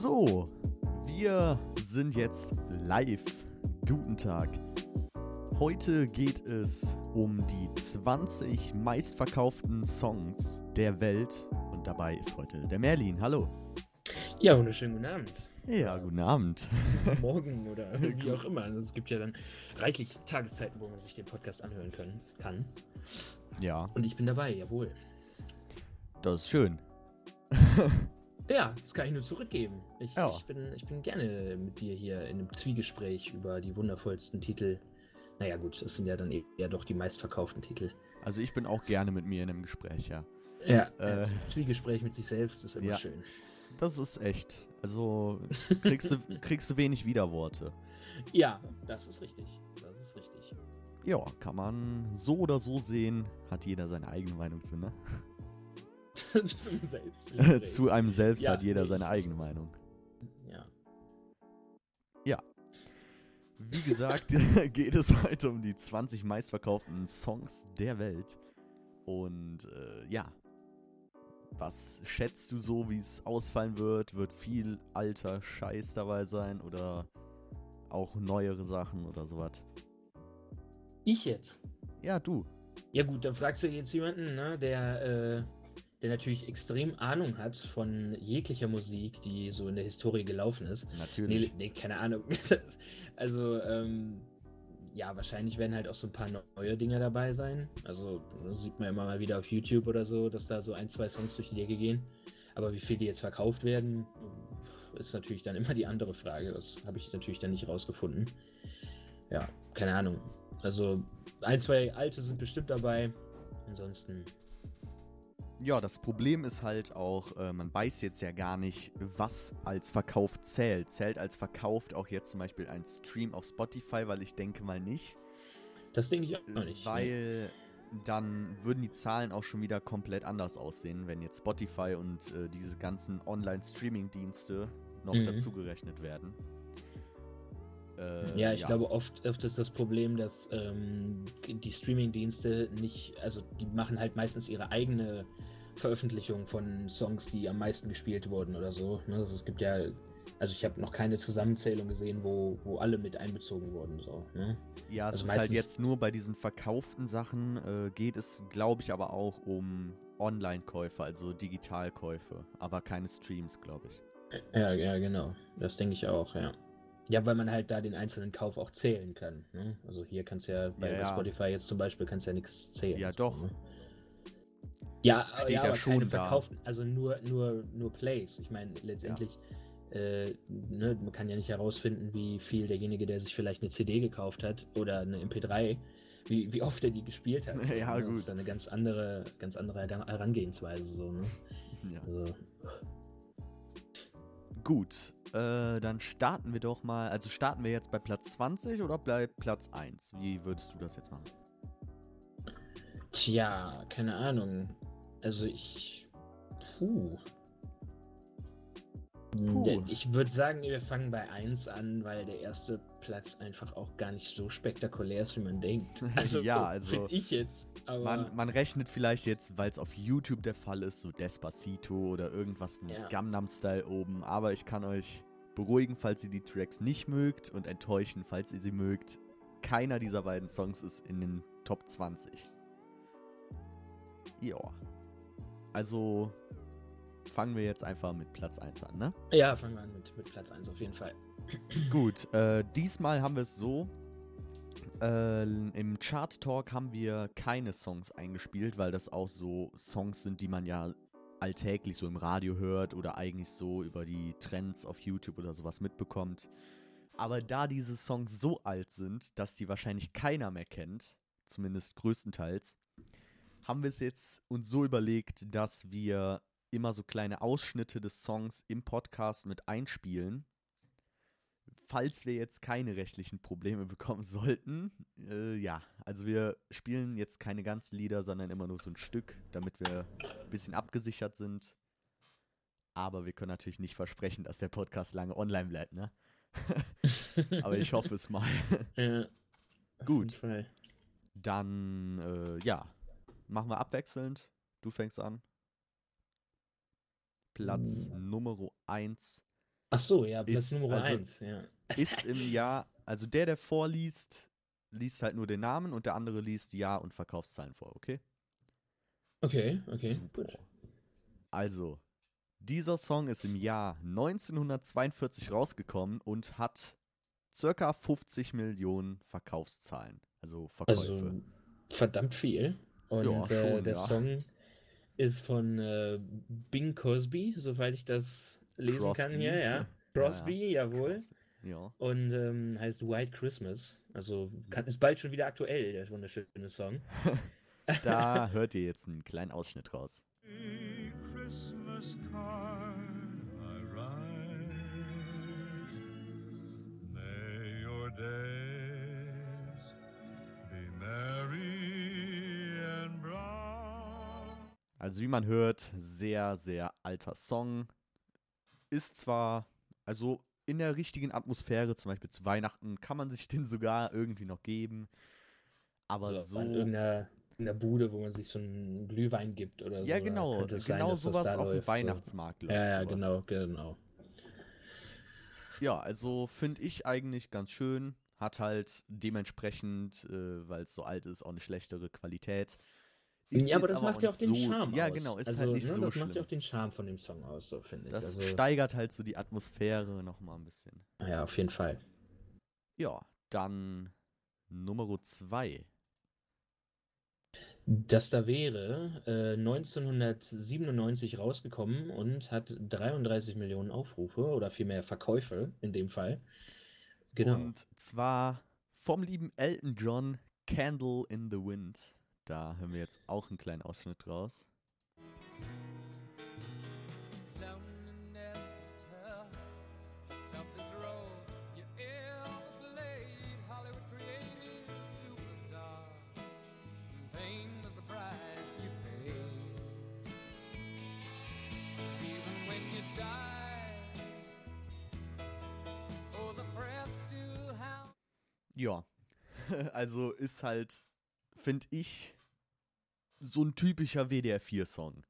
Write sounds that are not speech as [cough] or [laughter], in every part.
So, wir sind jetzt live. Guten Tag. Heute geht es um die 20 meistverkauften Songs der Welt. Und dabei ist heute der Merlin. Hallo. Ja, wunderschönen guten Abend. Ja, guten Abend. Morgen oder [laughs] wie auch immer. Also es gibt ja dann reichlich Tageszeiten, wo man sich den Podcast anhören können, kann. Ja, Und ich bin dabei, jawohl. das ist schön. [laughs] Ja, das kann ich nur zurückgeben. Ich, Ja. ich, bin, ich bin gerne mit dir hier in einem Zwiegespräch über die wundervollsten Titel. Naja, gut, das sind ja dann eher doch die meistverkauften Titel. Also ich bin auch gerne mit mir in einem Gespräch, ja. Ja, Äh. äh, Zwiegespräch mit sich selbst ist immer Ja. schön. Das ist echt. Also kriegst du, [laughs] kriegst du wenig Widerworte. Ja, das ist richtig. Das ist richtig. Ja, kann man so oder so sehen. Hat jeder seine eigene Meinung zu, ne? [laughs] Zum Selbstgespräch. zu einem selbst Ja, hat jeder nee, seine ich- eigene Meinung. Ja. Wie gesagt, [laughs] geht es heute um die 20 meistverkauften Songs der Welt. Und äh, ja, was schätzt du so, wie es ausfallen wird? Wird viel alter Scheiß dabei sein oder auch neuere Sachen oder sowas? Ich jetzt. Ja, du. Ja gut, dann fragst du jetzt jemanden, ne, der, äh, der natürlich extrem Ahnung hat von jeglicher Musik, die so in der Historie gelaufen ist. Nee, Natürlich. nee keine Ahnung. [laughs] Also, ähm, ja, wahrscheinlich werden halt auch so ein paar neue Dinge dabei sein. Also, sieht man immer mal wieder auf YouTube oder so, dass da so ein, zwei Songs durch die Decke gehen. Aber wie viel die jetzt verkauft werden, ist natürlich dann immer die andere Frage. Das habe ich natürlich dann nicht rausgefunden. Ja, keine Ahnung. Also, ein, zwei alte sind bestimmt dabei. Ansonsten, Ja, das Problem ist halt auch, äh, man weiß jetzt ja gar nicht, was als Verkauf zählt. Zählt als verkauft auch jetzt zum Beispiel ein Stream auf Spotify, weil ich denke mal nicht. das denke ich auch noch nicht. ne? Weil dann würden die Zahlen auch schon wieder komplett anders aussehen, wenn jetzt Spotify und äh, diese ganzen Online-Streaming-Dienste noch Mhm. dazugerechnet werden. Äh, Ja, ich glaube, oft, oft ist das Problem, dass ähm, die Streaming-Dienste nicht, also die machen halt meistens ihre eigene Veröffentlichung von Songs, die am meisten gespielt wurden oder so. Ne? Also es gibt ja, also ich habe noch keine Zusammenzählung gesehen, wo, wo alle mit einbezogen wurden. So, ne? Ja, es also ist halt jetzt nur bei diesen verkauften Sachen, äh, geht es, glaube ich, aber auch um Online-Käufe, also Digitalkäufe, aber keine Streams, glaube ich. Ja, ja, genau. Das denke ich auch, ja. Ja, weil man halt da den einzelnen Kauf auch zählen kann. Ne? Also hier kannst du ja bei, Ja, ja. Spotify jetzt zum Beispiel kannst du ja nichts zählen. Ja, so, doch. Ne? Ja, Steht ja aber keine verkauften, also nur, nur, nur Plays. Ich meine, letztendlich, äh, ne, man kann ja nicht herausfinden, wie viel derjenige, der sich vielleicht eine CD gekauft hat oder eine MP3, wie, wie oft er die gespielt hat. [laughs] Ja, Ne? Das gut. ist eine ganz andere, ganz andere Heran- Herangehensweise so, ne? Ja. Also, Gut, äh, dann starten wir doch mal. Also starten wir jetzt bei Platz 20 oder bei Platz 1? Wie würdest du das jetzt machen? Tja, keine Ahnung. Also ich. Puh. Puh. Ich würde sagen, wir fangen bei 1 an, weil der erste Platz einfach auch gar nicht so spektakulär ist, wie man denkt. [laughs] Also, Ja, also, Finde ich jetzt. Man, man rechnet vielleicht jetzt, weil es auf YouTube der Fall ist, so Despacito oder irgendwas mit Ja. Gangnam Style oben. Aber ich kann euch beruhigen, falls ihr die Tracks nicht mögt und enttäuschen, falls ihr sie mögt. Keiner dieser beiden Songs ist in den Top 20. Ja. Also fangen wir jetzt einfach mit Platz 1 an, ne? ja, fangen wir an mit, mit Platz 1 auf jeden Fall. [clears throat] Gut, äh, diesmal haben wir es so. Äh, Im Chart Talk haben wir keine Songs eingespielt, weil das auch so Songs sind, die man ja alltäglich so im Radio hört oder eigentlich so über die Trends auf YouTube oder sowas mitbekommt. Aber da diese Songs so alt sind, dass die wahrscheinlich keiner mehr kennt, zumindest größtenteils, haben wir es jetzt uns so überlegt, dass wir immer so kleine Ausschnitte des Songs im Podcast mit einspielen falls wir jetzt keine rechtlichen Probleme [laughs] bekommen sollten, äh, ja, also wir spielen jetzt keine ganzen Lieder, sondern immer nur so ein Stück, damit wir ein bisschen abgesichert sind. Aber wir können natürlich nicht versprechen, dass der Podcast lange online bleibt, ne? [laughs] Aber ich hoffe es mal. [laughs] Ja, Gut. Dann, äh, ja, machen wir abwechselnd. Du fängst an. Platz Nummer 1 Ach so, ja, Platz Ist- Nummer also- 1, ja. Ist im [laughs] Jahr, also der, der vorliest, liest halt nur den Namen und der andere liest Jahr und Verkaufszahlen vor, okay? Okay, okay, Super. gut. Also, dieser Song ist im Jahr 1942 rausgekommen und hat circa 50 Millionen Verkaufszahlen, also Verkäufe. Also verdammt viel. Und Ja, äh, schon, der ja. Song ist von äh, Bing Crosby, soweit ich das lesen kann Crosby. hier, ja. Ja, Crosby, jawohl. Crosby. Ja. Und ähm, heißt White Christmas. Also kann, ist bald schon wieder aktuell, der wunderschöne Song. [laughs] Da [laughs] hört ihr jetzt einen kleinen Ausschnitt raus. Christmas card Also wie man hört, sehr, sehr alter Song. Ist zwar, also in der richtigen Atmosphäre, zum Beispiel zu Weihnachten, kann man sich [laughs] den sogar irgendwie noch geben. Aber Also so. An irgendeiner, irgendeiner Bude, wo man sich so einen Glühwein gibt oder so. Ja, genau. sein, Genau das sowas auf dem läuft, so. Weihnachtsmarkt läuft. Ja, ja, sowas. genau, genau. Ja, also finde ich eigentlich ganz schön. Hat halt dementsprechend, äh, weil es so alt ist, auch eine schlechtere Qualität. Ist ja, aber das macht ja auch den so, Charme Ja, aus. genau, ist also, halt nicht ne, so Das schlimm. macht ja auch den Charme von dem Song aus, so finde ich. das also, steigert halt so die Atmosphäre nochmal ein bisschen. ja, auf jeden Fall. Ja, dann Nummer zwei. Das da wäre äh, 1997 rausgekommen und hat 33 Millionen Aufrufe oder vielmehr Verkäufe in dem Fall. Genau. Und zwar vom lieben Elton John, Candle in the Wind. Da hören wir jetzt auch einen kleinen Ausschnitt raus. Loneliness was tough, toughest road you ever played. Hollywood created superstar, and pain was the price you paid. Even when you died, oh. Ja, [laughs] also ist halt, finde ich, so ein typischer WDR4-Song.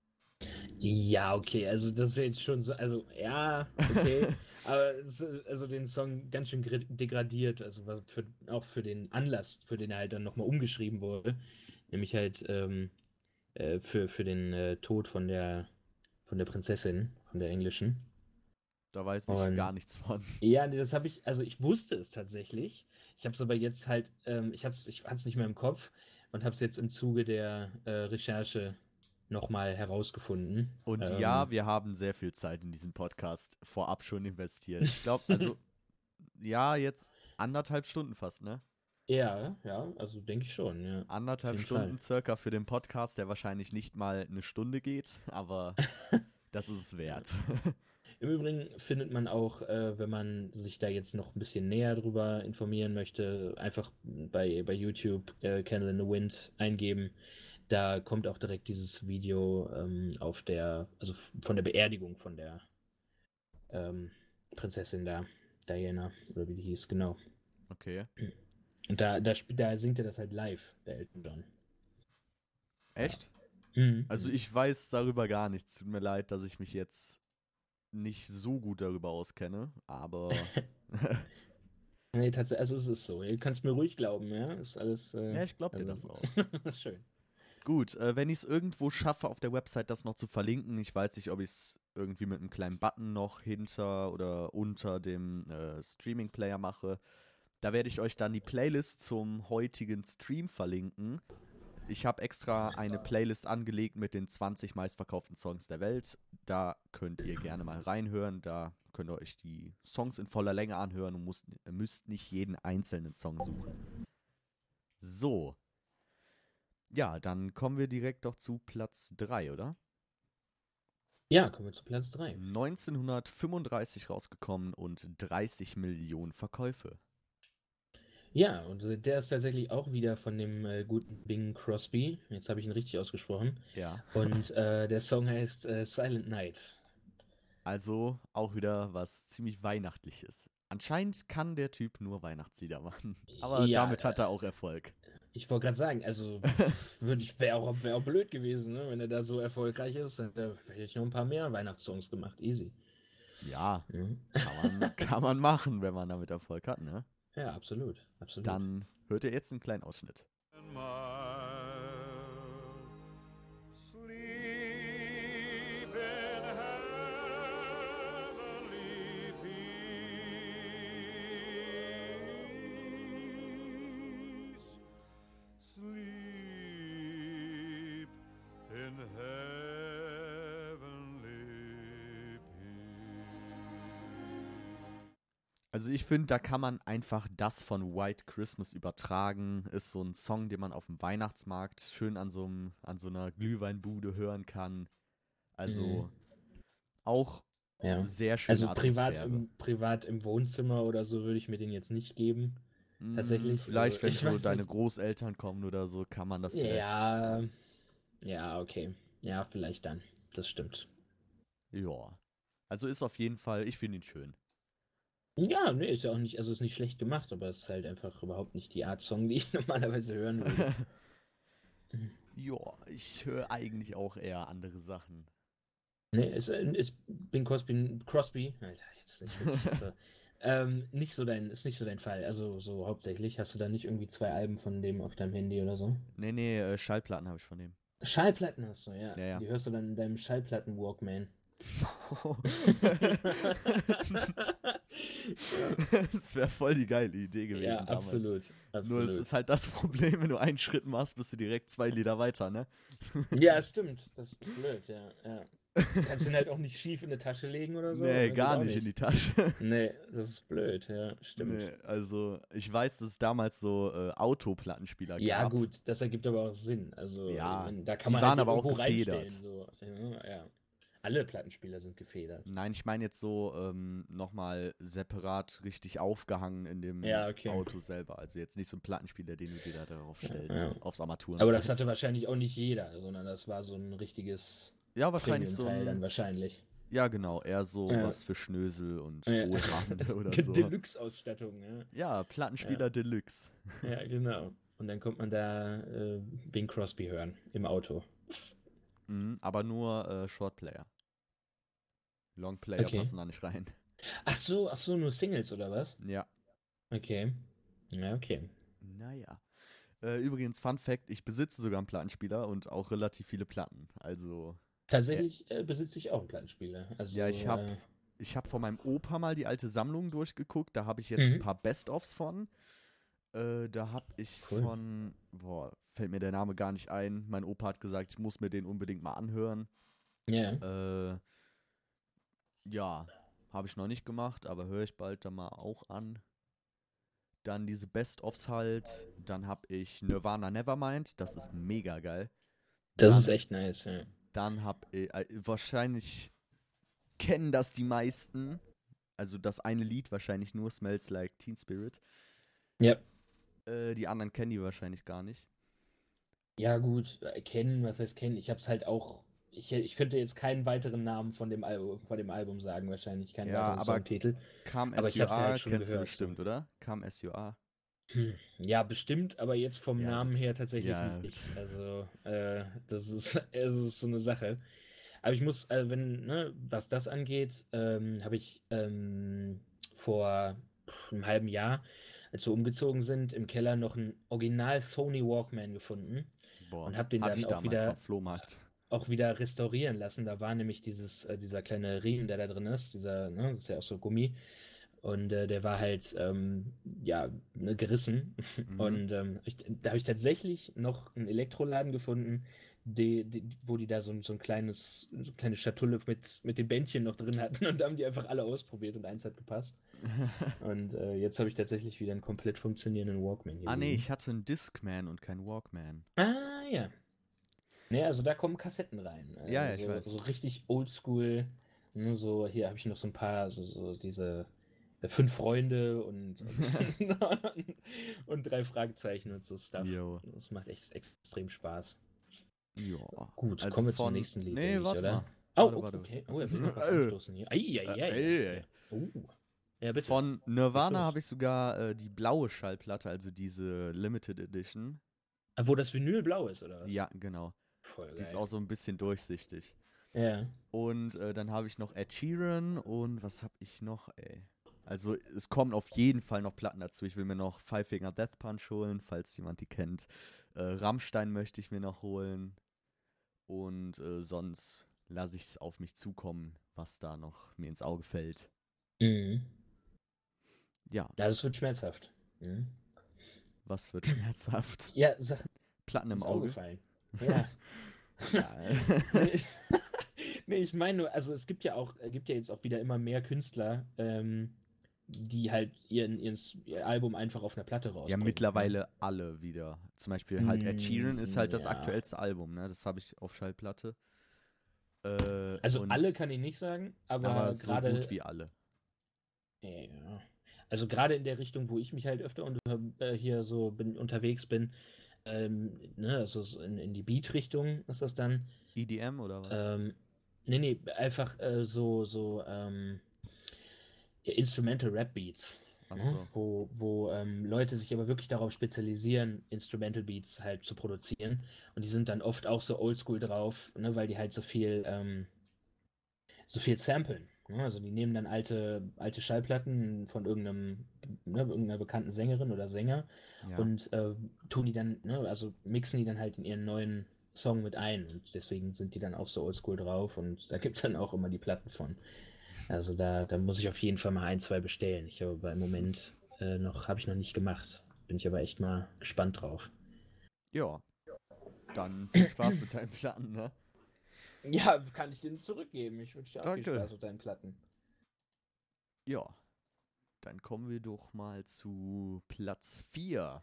Ja, okay, also das ist jetzt schon so, also ja, okay, [laughs] aber es, also den Song ganz schön degradiert, also was für, auch für den Anlass, für den er halt dann nochmal umgeschrieben wurde, nämlich halt ähm, äh, für, für den äh, Tod von der von der Prinzessin, von der englischen. Da weiß ich Und- gar nichts von. Ja, nee, das habe ich, also ich wusste es tatsächlich. Ich habe es aber jetzt halt, ähm, ich hatte es ich hat's nicht mehr im Kopf und habe es jetzt im Zuge der äh, Recherche nochmal herausgefunden. Und Ähm, ja, wir haben sehr viel Zeit in diesem Podcast vorab schon investiert. Ich glaube, also, [laughs] ja, jetzt anderthalb Stunden fast, ne? Ja, ja, also denke ich schon, ja. Anderthalb Stunden circa für den Podcast, der wahrscheinlich nicht mal eine Stunde geht, aber [laughs] das ist es wert. [laughs] Im Übrigen findet man auch, äh, wenn man sich da jetzt noch ein bisschen näher drüber informieren möchte, einfach bei, bei YouTube äh, Candle in the Wind eingeben. Da kommt auch direkt dieses Video ähm, auf der, also von der Beerdigung von der ähm, Prinzessin da, Diana, oder wie die hieß, genau. Okay. Und da, da, da singt er das halt live, der Elton John. Echt? Mhm. Also ich weiß darüber gar nichts. Tut mir leid, dass ich mich jetzt nicht so gut darüber auskenne, aber [laughs] Nee, tatsächlich, also es ist so. Ihr könnt es mir ruhig glauben, ja. Ist alles. Äh, ja, ich glaube dir das also- auch. [laughs] Schön. Gut, äh, wenn ich es irgendwo schaffe, auf der Website das noch zu verlinken, ich weiß nicht, ob ich es irgendwie mit einem kleinen Button noch hinter oder unter dem äh, Streaming-Player mache. Da werde ich euch dann die Playlist zum heutigen Stream verlinken. Ich habe extra eine Playlist angelegt mit den 20 meistverkauften Songs der Welt. Da könnt ihr gerne mal reinhören. Da könnt ihr euch die Songs in voller Länge anhören und müsst, müsst nicht jeden einzelnen Song suchen. So. Ja, dann kommen wir direkt doch zu Platz 3, oder? Ja, kommen wir zu Platz 3. 1935 rausgekommen und 30 Millionen Verkäufe. Ja, und äh, der ist tatsächlich auch wieder von dem äh, guten Bing Crosby. Jetzt habe ich ihn richtig ausgesprochen. Ja. Und äh, der Song heißt äh, Silent Night. Also auch wieder was ziemlich Weihnachtliches. Anscheinend kann der Typ nur Weihnachtslieder machen. [laughs] Aber Ja, damit hat er auch Erfolg. Ich wollte gerade sagen, also [laughs] würde ich wäre auch, wär auch blöd gewesen, ne? wenn er da so erfolgreich ist. Dann hätte ich noch ein paar mehr Weihnachtssongs gemacht. Easy. Ja, Mhm. kann man, kann man machen, wenn man damit Erfolg hat, ne? Ja, absolut. absolut. Dann hört ihr jetzt einen kleinen Ausschnitt. Sleep Also ich finde, da kann man einfach das von White Christmas übertragen. Ist so ein Song, den man auf dem Weihnachtsmarkt schön an so, einem, an so einer Glühweinbude hören kann. Also Mhm. auch ja. sehr schön. Also privat im, privat im Wohnzimmer oder so würde ich mir den jetzt nicht geben. tatsächlich, Vielleicht, wenn so deine nicht. Großeltern kommen oder so, kann man das vielleicht. Ja. Ja, okay. Ja, vielleicht dann. Das stimmt. Ja. Also ist auf jeden Fall, ich finde ihn schön. Ja, nee, ist ja auch nicht, also ist nicht schlecht gemacht, aber es ist halt einfach überhaupt nicht die Art Song, [laughs] die ich normalerweise hören würde. [laughs] ja, ich höre eigentlich auch eher andere Sachen. nee, äh, ist Bing Crosby, Crosby, Alter, jetzt nicht wirklich, [laughs] ähm, nicht so dein, ist nicht so dein Fall. Also so hauptsächlich. Hast du da nicht irgendwie zwei Alben von dem auf deinem Handy oder so? Nee, nee, äh, Schallplatten habe ich von dem. Schallplatten hast du, ja. Ja, ja. Die hörst du dann in deinem Schallplatten-Walkman. [laughs] das wäre voll die geile Idee gewesen. ja, damals. absolut. Nur absolut. es ist halt das Problem, wenn du einen Schritt machst, bist du direkt zwei Lieder weiter, ne? Ja, stimmt. Das ist blöd, ja. ja. Du kannst ihn halt auch nicht schief in eine Tasche legen oder so. nee, gar auch nicht in die Tasche. [laughs] Nee, das ist blöd, ja, stimmt. Nee, also ich weiß, dass es damals so äh, Autoplattenspieler Ja, gab. gut, das ergibt aber auch Sinn. Also, Ja, wenn- da kann die man waren halt aber auch gefedert. So. Ja, ja. Alle Plattenspieler sind gefedert. Nein, ich meine jetzt so ähm, nochmal separat richtig aufgehangen in dem Ja, okay. Auto selber. Also jetzt nicht so ein Plattenspieler, den du dir da darauf Ja, stellst, ja. aufs Armaturen. Aber das hatte wahrscheinlich auch nicht jeder, sondern das war so ein richtiges ja wahrscheinlich so Premium-Teil dann ein, wahrscheinlich. Ja, genau, eher so Ja. was für Schnösel und Ja. [laughs] Oder so. Deluxe-Ausstattung, ja. Ja, Plattenspieler Deluxe. Ja, genau. Und dann kommt man da äh, Bing Crosby hören im Auto. Mhm, aber nur äh, Shortplayer. Longplayer Okay. passen da nicht rein. Ach so, ach so, nur Singles oder was? Ja. Okay. Ja, okay. Naja. Äh, übrigens, Fun Fact: Ich besitze sogar einen Plattenspieler und auch relativ viele Platten. Also, Tatsächlich äh, besitze ich auch einen Plattenspieler. Also, Ja, ich hab- Äh, ich habe von meinem Opa mal die alte Sammlung durchgeguckt. Da habe ich jetzt Mhm. ein paar Best-ofs von. Äh, da habe ich Cool. von, boah, fällt mir der Name gar nicht ein. Mein Opa hat gesagt, ich muss mir den unbedingt mal anhören. ja. Äh, ja, habe ich noch nicht gemacht, aber höre ich bald dann mal auch an. Dann diese Best-ofs halt. Dann habe ich Nirvana Nevermind. Das ist mega geil. Das dann- ist echt nice, ja. Dann habe ich, äh, wahrscheinlich kennen das die meisten. Also das eine Lied wahrscheinlich nur, Smells Like Teen Spirit. Ja. Äh, die anderen kennen die wahrscheinlich gar nicht. Ja, gut, äh, kennen, was heißt kennen? Ich hab's halt auch. Ich, ich könnte jetzt keinen weiteren Namen von dem Album, von dem Album sagen, wahrscheinlich. Keinen Ja, weiteren aber- Songtitel. Kam Aber ich hab's ja SUA, halt schon kennst du gehört, bestimmt, so. oder? Kam SUA. Hm, Ja, bestimmt, aber jetzt vom Ja, Namen her tatsächlich Ja, nicht. Also, äh, das ist, [laughs] es ist so eine Sache. Aber ich muss, äh, wenn, ne, was das angeht, ähm, habe ich ähm, vor einem halben Jahr, als wir umgezogen sind, im Keller noch einen Original Sony Walkman gefunden. Boah, Und hab den dann auch wieder- auch wieder restaurieren lassen. Da war nämlich dieses, äh, dieser kleine Riemen, der da drin ist, dieser, ne, das ist ja auch so Gummi. Und äh, der war halt, ähm, ja, ne, gerissen. Mhm. Und ähm, ich, da habe ich tatsächlich noch einen Elektroladen gefunden, die, die, wo die da so, ein- so ein kleines, so eine kleine Schatulle mit, mit den Bändchen noch drin hatten. [laughs] Und da haben die einfach alle ausprobiert und eins hat gepasst. [laughs] Und äh, jetzt habe ich tatsächlich wieder einen komplett funktionierenden Walkman hier. ah nee, ich hatte einen Discman und keinen Walkman. Ah, ja. Ne, also da kommen Kassetten rein. Ja, ja, also ich weiß. So richtig oldschool. Ne, so, hier habe ich noch so ein paar, so, so diese äh, fünf Freunde und, [laughs] und, und drei Fragezeichen und so Stuff. Jo. Das macht echt extrem Spaß. Ja. Gut, Also kommen wir von- zum nächsten Lied. Nee, ich, warte oder? mal. Oh, Warte, oh, warte. okay. Oh, er will noch was [laughs] Äh. anstoßen hier. Ei, ei, ei, Äh, äh. Oh. Ja, bitte. Von Nirvana habe ich sogar äh, die blaue Schallplatte, also diese Limited Edition. Ah, Wo das Vinyl blau ist, oder was? Ja, genau. Voll Die ist auch so ein bisschen durchsichtig. Ja. Und äh, dann habe ich noch Ed Sheeran und was habe ich noch, ey? Also es kommen auf jeden Fall noch Platten dazu. Ich will mir noch Five Finger Death Punch holen, falls jemand die kennt. Äh, Rammstein möchte ich mir noch holen. Und äh, sonst lasse ich es auf mich zukommen, was da noch mir ins Auge fällt. Mhm. Ja, Ja, das wird schmerzhaft. Mhm. was wird schmerzhaft? [laughs] Ja, sag, Platten im Auge. gefallen. [laughs] Ja. Ja. [laughs] nee, ich meine nur, also es gibt ja auch, es gibt ja jetzt auch wieder immer mehr Künstler, ähm, die halt ihren, ihren, ihr Album einfach auf einer Platte rausbringen. ja, mittlerweile alle wieder. Zum Beispiel halt Ed Sheeran ist halt das Ja. aktuellste Album, ne? Das habe ich auf Schallplatte. Äh, Also alle kann ich nicht sagen, aber, aber so gerade gut wie alle. Ja. Also gerade in der Richtung, wo ich mich halt öfter unter, äh, hier so bin, unterwegs bin, ähm, ne, also so in, in die Beat-Richtung ist das dann. EDM oder was? Ähm, nee, nee, einfach äh, so, so ähm, Instrumental Rap Beats. Ach ne, so. Wo, wo ähm, Leute sich aber wirklich darauf spezialisieren, Instrumental Beats halt zu produzieren. Und die sind dann oft auch so oldschool drauf, ne, weil die halt so viel, ähm, so viel samplen. Ne? Also die nehmen dann alte, alte Schallplatten von irgendeinem, ne, irgendeiner bekannten Sängerin oder Sänger Ja. und äh, tun die dann, ne, also mixen die dann halt in ihren neuen Song mit ein. Und deswegen sind die dann auch so oldschool drauf und da gibt es dann auch immer die Platten von. Also da, da muss ich auf jeden Fall mal ein, zwei bestellen. Ich habe aber im Moment äh, noch, habe ich noch nicht gemacht. Bin ich aber echt mal gespannt drauf. ja. Dann viel Spaß mit deinen Platten, ne? Ja, kann ich den zurückgeben. Ich wünsche dir auch viel. Spaß mit deinen Platten. Ja. Dann kommen wir doch mal zu Platz 4.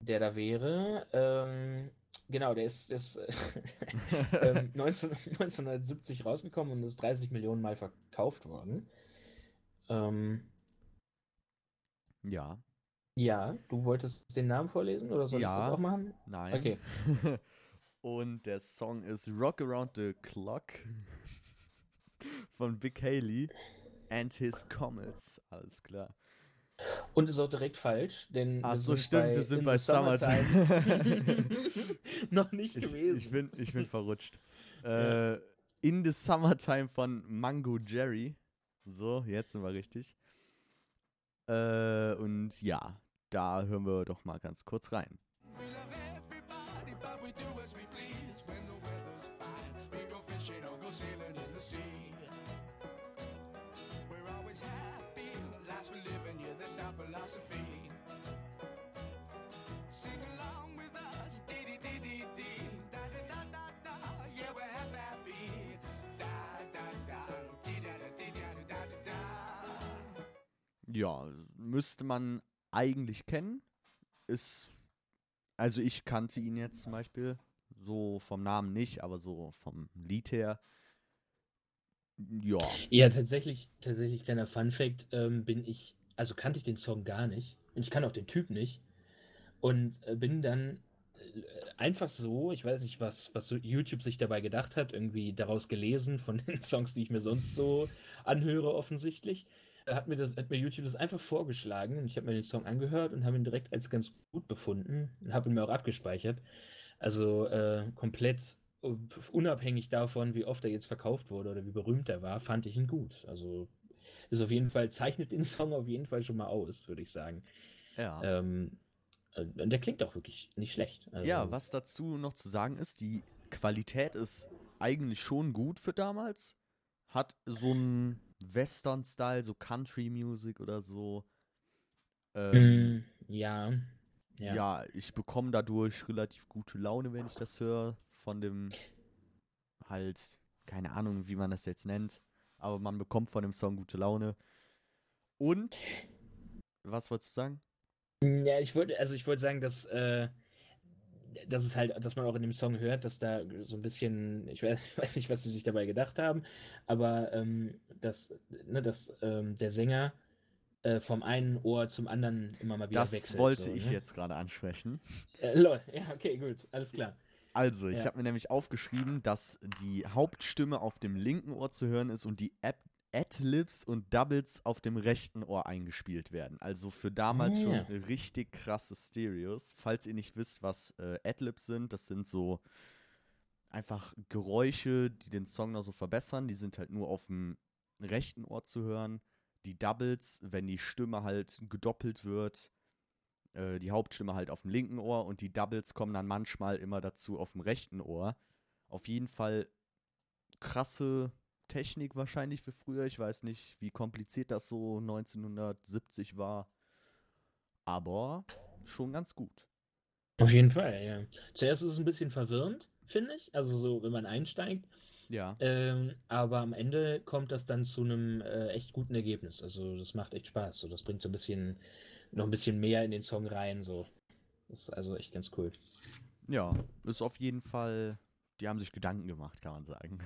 Der da wäre, ähm, genau, der ist, ist äh, [laughs] ähm, 19, 1970 rausgekommen und ist 30 Millionen Mal verkauft worden. Ähm, Ja. Ja, du wolltest den Namen vorlesen oder soll ich Ja. das auch machen? Nein. Okay. [laughs] Und der Song ist Rock Around the Clock von Big Haley and His Comets. Alles klar. Und ist auch direkt falsch, denn Ach so, stimmt, bei wir sind In bei Summertime. Summertime. [laughs] [laughs] Noch nicht Ich, gewesen. ich, bin, ich bin verrutscht. Ja. Äh, In the Summertime von Mango Jerry. So, jetzt sind wir richtig. Äh, und ja, da hören wir doch mal ganz kurz rein. Ja, müsste man eigentlich kennen. Ist, also ich kannte ihn jetzt zum Beispiel, so vom Namen nicht, aber so vom Lied her. Ja, Ja, tatsächlich, tatsächlich kleiner Funfact, ähm, bin ich, also kannte ich den Song gar nicht. Und ich kann auch den Typ nicht. Und äh, bin dann äh, einfach so, ich weiß nicht, was, was YouTube sich dabei gedacht hat, irgendwie daraus gelesen von den [laughs] Songs, die ich mir sonst so anhöre, offensichtlich. Hat mir, das, hat mir YouTube das einfach vorgeschlagen und ich habe mir den Song angehört und habe ihn direkt als ganz gut befunden und habe ihn mir auch abgespeichert. Also äh, komplett unabhängig davon, wie oft er jetzt verkauft wurde oder wie berühmt er war, fand ich ihn gut. Also ist auf jeden Fall, zeichnet den Song auf jeden Fall schon mal aus, würde ich sagen. ja. Ähm, äh, und der klingt auch wirklich nicht schlecht. Also, Ja, was dazu noch zu sagen ist, die Qualität ist eigentlich schon gut für damals. Hat so einen Western-Style, so Country-Music oder so. Ähm, Mm, ja. ja. Ja. ich bekomme dadurch relativ gute Laune, wenn ich das höre. Von dem halt, keine Ahnung, wie man das jetzt nennt. Aber man bekommt von dem Song gute Laune. Und, was wolltest du sagen? Ja, ich wollte, also ich wollte sagen, dass, äh, dass es halt, dass man auch in dem Song hört, dass da so ein bisschen, ich weiß, [laughs] weiß nicht, was sie sich dabei gedacht haben, aber ähm, dass, ne, dass ähm, der Sänger äh, vom einen Ohr zum anderen immer mal wieder Das wechselt. wollte so, ich ne? jetzt gerade ansprechen. [laughs] Äh, lol, ja, okay, gut, alles klar. Also, ich Ja. habe mir nämlich aufgeschrieben, dass die Hauptstimme auf dem linken Ohr zu hören ist und die Ad- Adlibs und Doubles auf dem rechten Ohr eingespielt werden. Also für damals Ah, schon richtig krasse Stereos. Falls ihr nicht wisst, was äh, Adlibs sind, das sind so einfach Geräusche, die den Song noch so verbessern. Die sind halt nur auf dem rechten Ohr zu hören. Die Doubles, wenn die Stimme halt gedoppelt wird, äh, die Hauptstimme halt auf dem linken Ohr und die Doubles kommen dann manchmal immer dazu auf dem rechten Ohr. Auf jeden Fall krasse Technik wahrscheinlich für früher. Ich weiß nicht, wie kompliziert das so 1970 war. Aber schon ganz gut. Auf jeden Fall, ja. Zuerst ist es ein bisschen verwirrend, finde ich. Also so, wenn man einsteigt. Ja. Ähm, aber am Ende kommt das dann zu einem äh, echt guten Ergebnis. Also das macht echt Spaß. So, das bringt so ein bisschen, noch ein bisschen mehr in den Song rein. So. Das ist also echt ganz cool. Ja, ist auf jeden Fall, die haben sich Gedanken gemacht, kann man sagen.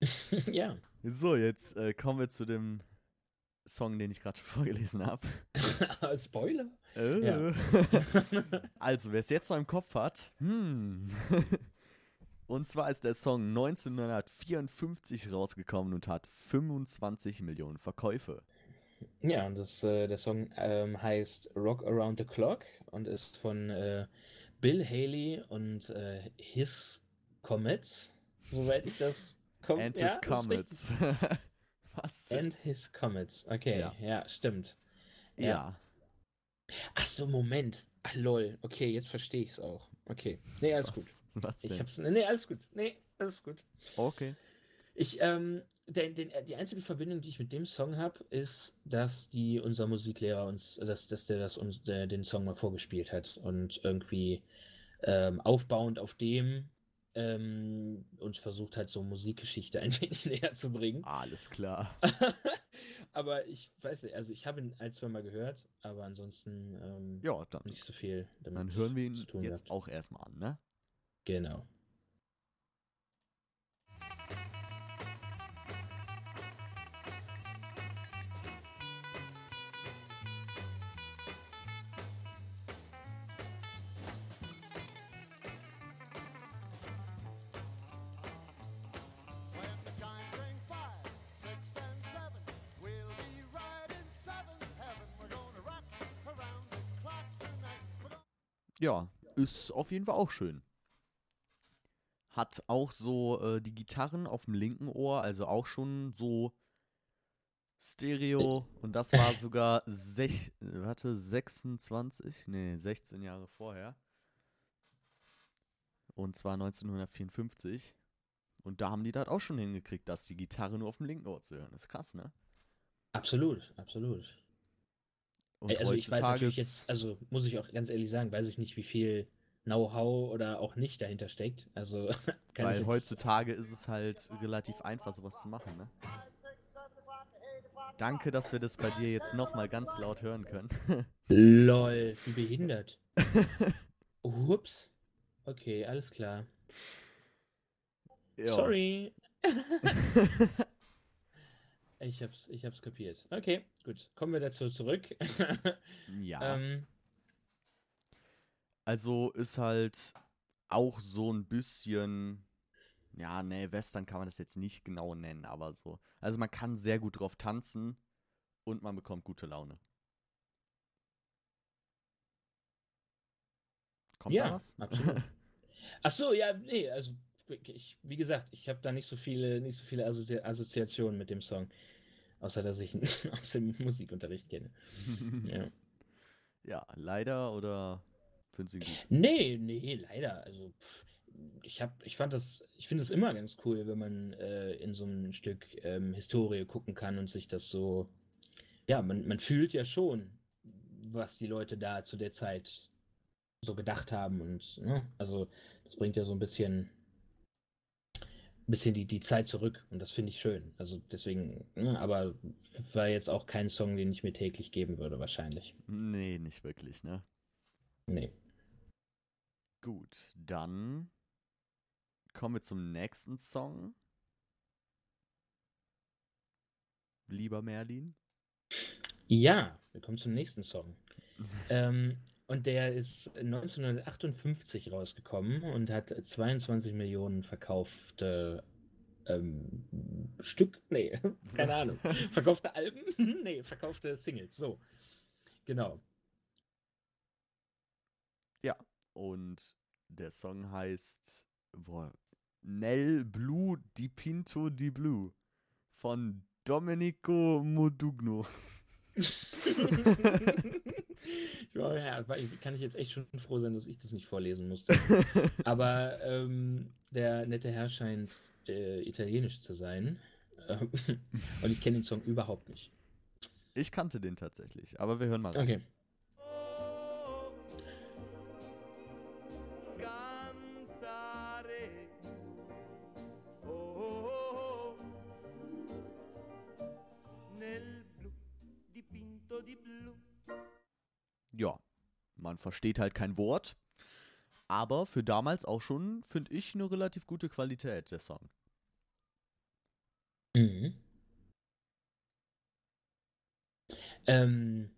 [laughs] ja. So, jetzt äh, kommen wir zu dem Song, den ich gerade schon [laughs] vorgelesen habe. [laughs] Spoiler. Äh. Ja. also, wer es jetzt noch im Kopf hat, hm. Und zwar ist der Song 1954 rausgekommen und hat 25 Millionen Verkäufe. Ja, und das, äh, der Song ähm, heißt Rock Around the Clock und ist von äh, Bill Haley und äh, His Comets, soweit ich das [laughs] kom And ja, his. Comets. [laughs] Was? And His Comets, okay, Ja. ja, stimmt. ja. Ach so, Moment. Ach lol, okay, jetzt verstehe ich es auch. Okay, nee, alles gut. Was, was denn? Ich hab's, nee, alles gut. Nee, alles gut. okay. Ich, ähm, den, den, die einzige Verbindung, die ich mit dem Song habe, ist, dass die unser Musiklehrer uns, dass, dass der das uns der, den Song mal vorgespielt hat und irgendwie ähm, aufbauend auf dem ähm, uns versucht hat, so Musikgeschichte [laughs] ein wenig näher zu bringen. Alles klar. [laughs] aber ich weiß nicht, also ich habe ihn ein, zwei Mal gehört, aber ansonsten ähm, Ja, dann, nicht so viel damit dann hören wir ihn jetzt gehabt. auch erstmal an, ne? Genau. Ist auf jeden Fall auch schön. Hat auch so äh, die Gitarren auf dem linken Ohr, also auch schon so Stereo. Und das war [laughs] sogar sech, warte, 26? Nee, 16 Jahre vorher. Und zwar 1954. Und da haben die das auch schon hingekriegt, dass die Gitarre nur auf dem linken Ohr zu hören. ist krass, ne? Absolut, absolut. Und also ich weiß natürlich jetzt, also muss ich auch ganz ehrlich sagen, weiß ich nicht, wie viel Know-how oder auch nicht dahinter steckt. Also [laughs] Weil heutzutage ist es halt relativ einfach, sowas zu machen, ne? Danke, dass wir das bei dir jetzt nochmal ganz laut hören können. [laughs] Lol, wie behindert. [laughs] Ups. Okay, alles klar. Ja. Sorry. Ich hab's, ich hab's kapiert. Okay, gut. Kommen wir dazu zurück. [laughs] ja, ähm, also ist halt auch so ein bisschen, ja, nee, Western kann man das jetzt nicht genau nennen, aber so. Also man kann sehr gut drauf tanzen und man bekommt gute Laune. Kommt da ja, was? absolut. [laughs] Ach so, ja, nee, also ich, wie gesagt, ich habe da nicht so viele, nicht so viele Assozi Assoziationen mit dem Song, außer dass ich ihn [laughs] aus dem Musikunterricht kenne. [laughs] Ja. ja, leider oder findest du ihn gut? Nee, nee, leider. Also pff, ich hab, ich fand das, ich finde es immer ganz cool, wenn man äh, in so ein Stück ähm, Historie gucken kann und sich das so, ja, man, man fühlt ja schon, was die Leute da zu der Zeit so gedacht haben und, ne, also das bringt ja so ein bisschen, bisschen die, die Zeit zurück und das finde ich schön. Also deswegen, ne, aber war jetzt auch kein Song, den ich mir täglich geben würde, wahrscheinlich. Nee, nicht wirklich, ne? Nee. Gut, dann kommen wir zum nächsten Song. Lieber Merlin. Ja, wir kommen zum nächsten Song. [laughs] ähm, und der ist 1958 rausgekommen und hat 22 Millionen verkaufte ähm, Stück, [laughs] nee, keine Ahnung. [laughs] verkaufte Alben? [laughs] nee, verkaufte Singles, so. Genau. Und der Song heißt, boah, Nel Blue di Pinto di Blue von Domenico Modugno. Ja, kann ich jetzt echt schon froh sein, dass ich das nicht vorlesen musste. [laughs] Aber ähm, der nette Herr scheint äh, italienisch zu sein. [laughs] Und ich kenne den Song überhaupt nicht. Ich kannte den tatsächlich, aber wir hören mal. rein. Okay. Ja, man versteht halt kein Wort. Aber für damals auch schon, finde ich, eine relativ gute Qualität, der Song. Mhm. Ähm,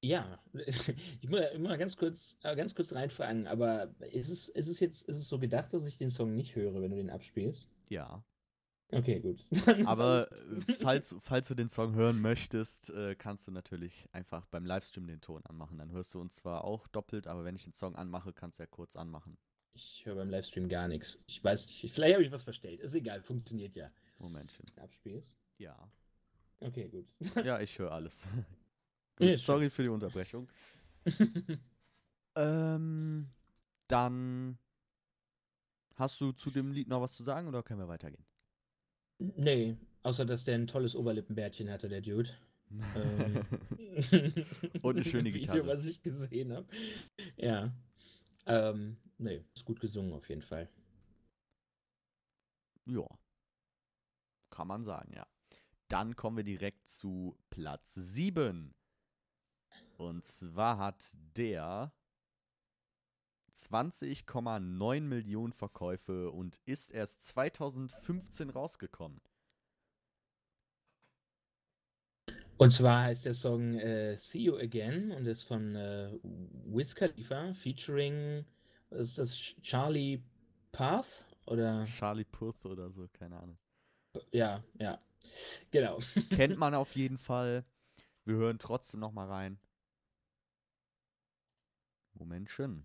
ja, [laughs] ich muss immer ganz kurz, äh, ganz kurz reinfragen, aber ist es, ist es jetzt, ist es so gedacht, dass ich den Song nicht höre, wenn du den abspielst? Ja. Okay, gut. [laughs] Aber äh, gut. falls, falls du den Song hören möchtest, äh, kannst du natürlich einfach beim Livestream den Ton anmachen. Dann hörst du uns zwar auch doppelt, aber wenn ich den Song anmache, kannst du ja kurz anmachen. Ich höre beim Livestream gar nichts. Ich weiß nicht, vielleicht habe ich was verstellt. Ist egal, funktioniert ja. Momentchen. Abspielst? Ja. Okay, gut. Ja, ich höre alles. [laughs] Ist sorry für die Unterbrechung. [laughs] Ähm, dann hast du zu dem Lied noch was zu sagen oder können wir weitergehen? Nee, außer dass der ein tolles Oberlippenbärtchen hatte, der Dude. [laughs] Ähm, Und eine schöne [laughs] Video, Gitarre. was ich gesehen habe. Ja. Ähm, nee, ist gut gesungen auf jeden Fall. ja. Kann man sagen, ja. Dann kommen wir direkt zu Platz 7. Und zwar hat der 20,9 Millionen Verkäufe und ist erst 2015 rausgekommen. Und zwar heißt der Song äh, See You Again und ist von äh, Wiz Khalifa featuring, was ist das, Ch- Charlie Path? Oder, Charlie Puth oder so, keine Ahnung. ja, ja, genau. [laughs] Kennt man auf jeden Fall. Wir hören trotzdem noch mal rein. Momentchen.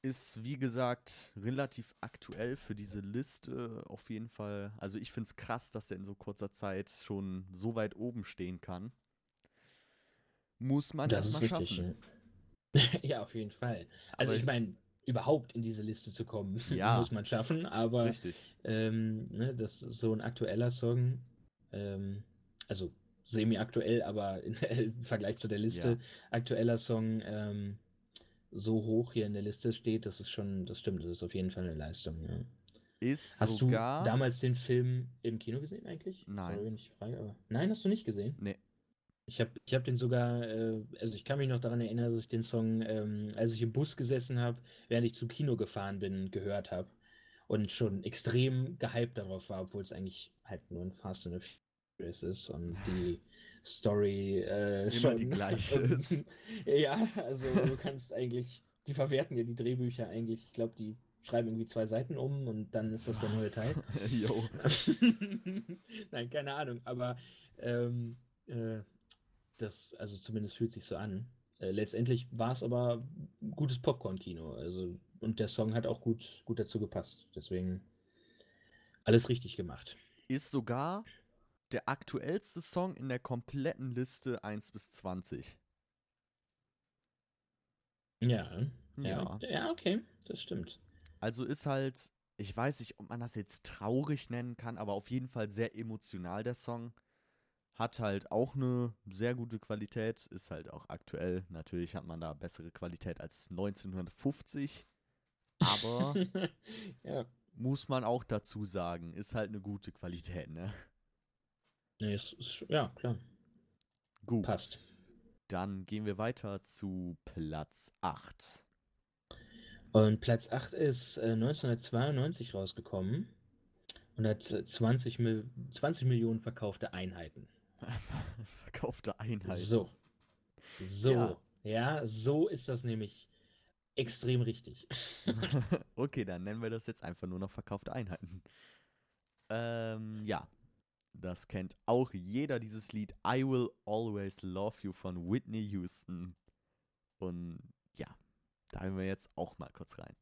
Ist, wie gesagt, relativ aktuell für diese Liste auf jeden Fall. Also ich finde es krass, dass er in so kurzer Zeit schon so weit oben stehen kann. Muss man Das erstmal richtig. schaffen. Ja. [laughs] ja, auf jeden Fall. Also Aber ich meine, überhaupt in diese Liste zu kommen, [laughs] Ja. muss man schaffen, aber Richtig. ähm, ne, das ist so ein aktueller Song, ähm, also semi-aktuell, aber [laughs] im Vergleich zu der Liste, Ja. aktueller Song ähm, so hoch hier in der Liste steht, das ist schon, das stimmt, das ist auf jeden Fall eine Leistung. Ja. Ist Hast sogar. du damals den Film im Kino gesehen eigentlich? Nein. Sorry, wenn ich frage, aber nein, hast du nicht gesehen? Nee. Ich habe ich hab den sogar, äh, also ich kann mich noch daran erinnern, dass ich den Song, ähm, als ich im Bus gesessen habe, während ich zum Kino gefahren bin, gehört habe und schon extrem gehypt darauf war, obwohl es eigentlich halt nur ein Fast and the Furious ist und die Story äh, Immer schon die gleiche [laughs] ist. [laughs] ja, also du kannst eigentlich, die verwerten ja die Drehbücher eigentlich, ich glaube, die schreiben irgendwie zwei Seiten um und dann ist das der neue? Teil. [laughs] Nein, keine Ahnung, aber ähm, äh, das, also zumindest fühlt sich so an. Äh, letztendlich war es aber gutes Popcorn-Kino, also und der Song hat auch gut, gut dazu gepasst. Deswegen alles richtig gemacht. Ist sogar der aktuellste Song in der kompletten Liste 1 bis 20. Ja, Ja. ja, okay, das stimmt. Also ist halt, ich weiß nicht, ob man das jetzt traurig nennen kann, aber auf jeden Fall sehr emotional der Song. Hat halt auch eine sehr gute Qualität, ist halt auch aktuell. Natürlich hat man da bessere Qualität als 1950. Aber [laughs] ja, muss man auch dazu sagen, ist halt eine gute Qualität, ne? Nee, es ist, ja, klar, Gut. passt. Dann gehen wir weiter zu Platz 8. Und Platz 8 ist äh, 1992 rausgekommen und hat äh, 20, Mil 20 Millionen verkaufte Einheiten. [laughs] Verkaufte Einheit. So. So, Ja. ja. so ist das nämlich extrem richtig. [laughs] okay, dann nennen wir das jetzt einfach nur noch verkaufte Einheiten. Ähm, ja. Das kennt auch jeder, dieses Lied I Will Always Love You von Whitney Houston. Und ja, da hören wir jetzt auch mal kurz rein.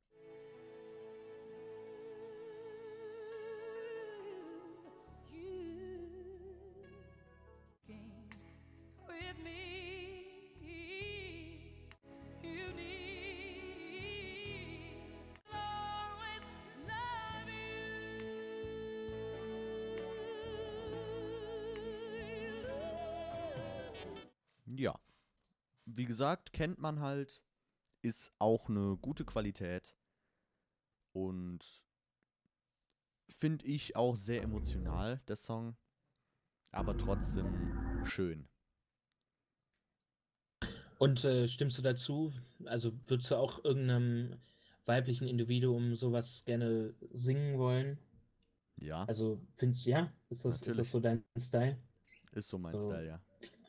Wie gesagt, kennt man halt, ist auch eine gute Qualität und finde ich auch sehr emotional, der Song, aber trotzdem schön. Und äh, stimmst du dazu? Also würdest du auch irgendeinem weiblichen Individuum sowas gerne singen wollen? Ja, Also findest du, ja? Ist das, ist das so dein Style? ist so mein so. Style, ja.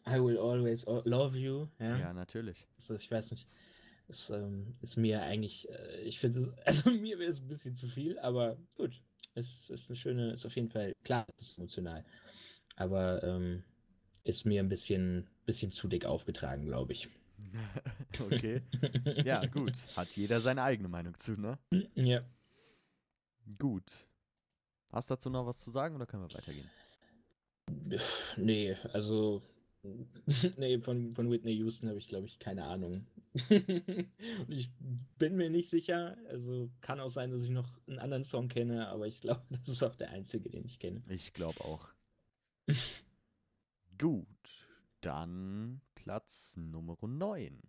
I will always love you. Ja. Ja, natürlich. Das, ich weiß nicht. Das ähm, ist mir eigentlich, äh, ich finde es, [laughs] also mir wäre es ein bisschen zu viel, aber gut. Es ist eine schöne, ist auf jeden Fall, klar, es ist emotional. Aber ähm, ist mir ein bisschen, bisschen zu dick aufgetragen, glaube ich. [laughs] okay. Ja, [laughs] gut. Hat jeder seine eigene Meinung zu, ne? Ja. Gut. Hast du dazu noch was zu sagen oder können wir weitergehen? Nee, also. [laughs] Nee, von, von Whitney Houston habe ich, glaube ich, keine Ahnung. Und [laughs] ich bin mir nicht sicher. Also kann auch sein, dass ich noch einen anderen Song kenne, aber ich glaube, [laughs] das ist auch der einzige, den ich kenne. Ich glaube auch. Gut, dann Platz Nummer 9.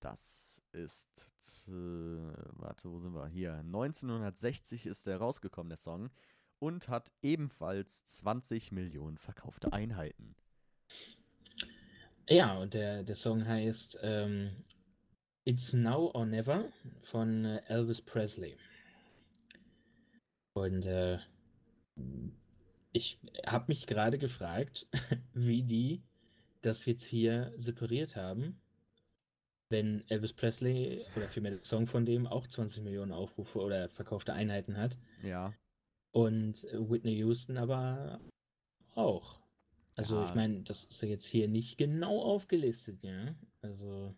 Das ist, z- warte, wo sind wir? Hier, 1960 ist der rausgekommen, der Song, und hat ebenfalls 20 Millionen verkaufte Einheiten. Ja, und der, der Song heißt ähm, It's Now or Never von äh, Elvis Presley. Und äh, ich habe mich gerade gefragt, [laughs] wie die das jetzt hier separiert haben, wenn Elvis Presley oder vielmehr der Song von dem auch 20 Millionen Aufrufe oder verkaufte Einheiten hat Ja, und Whitney Houston aber auch. Also Ja. ich meine, das ist ja jetzt hier nicht genau aufgelistet, ja. Also,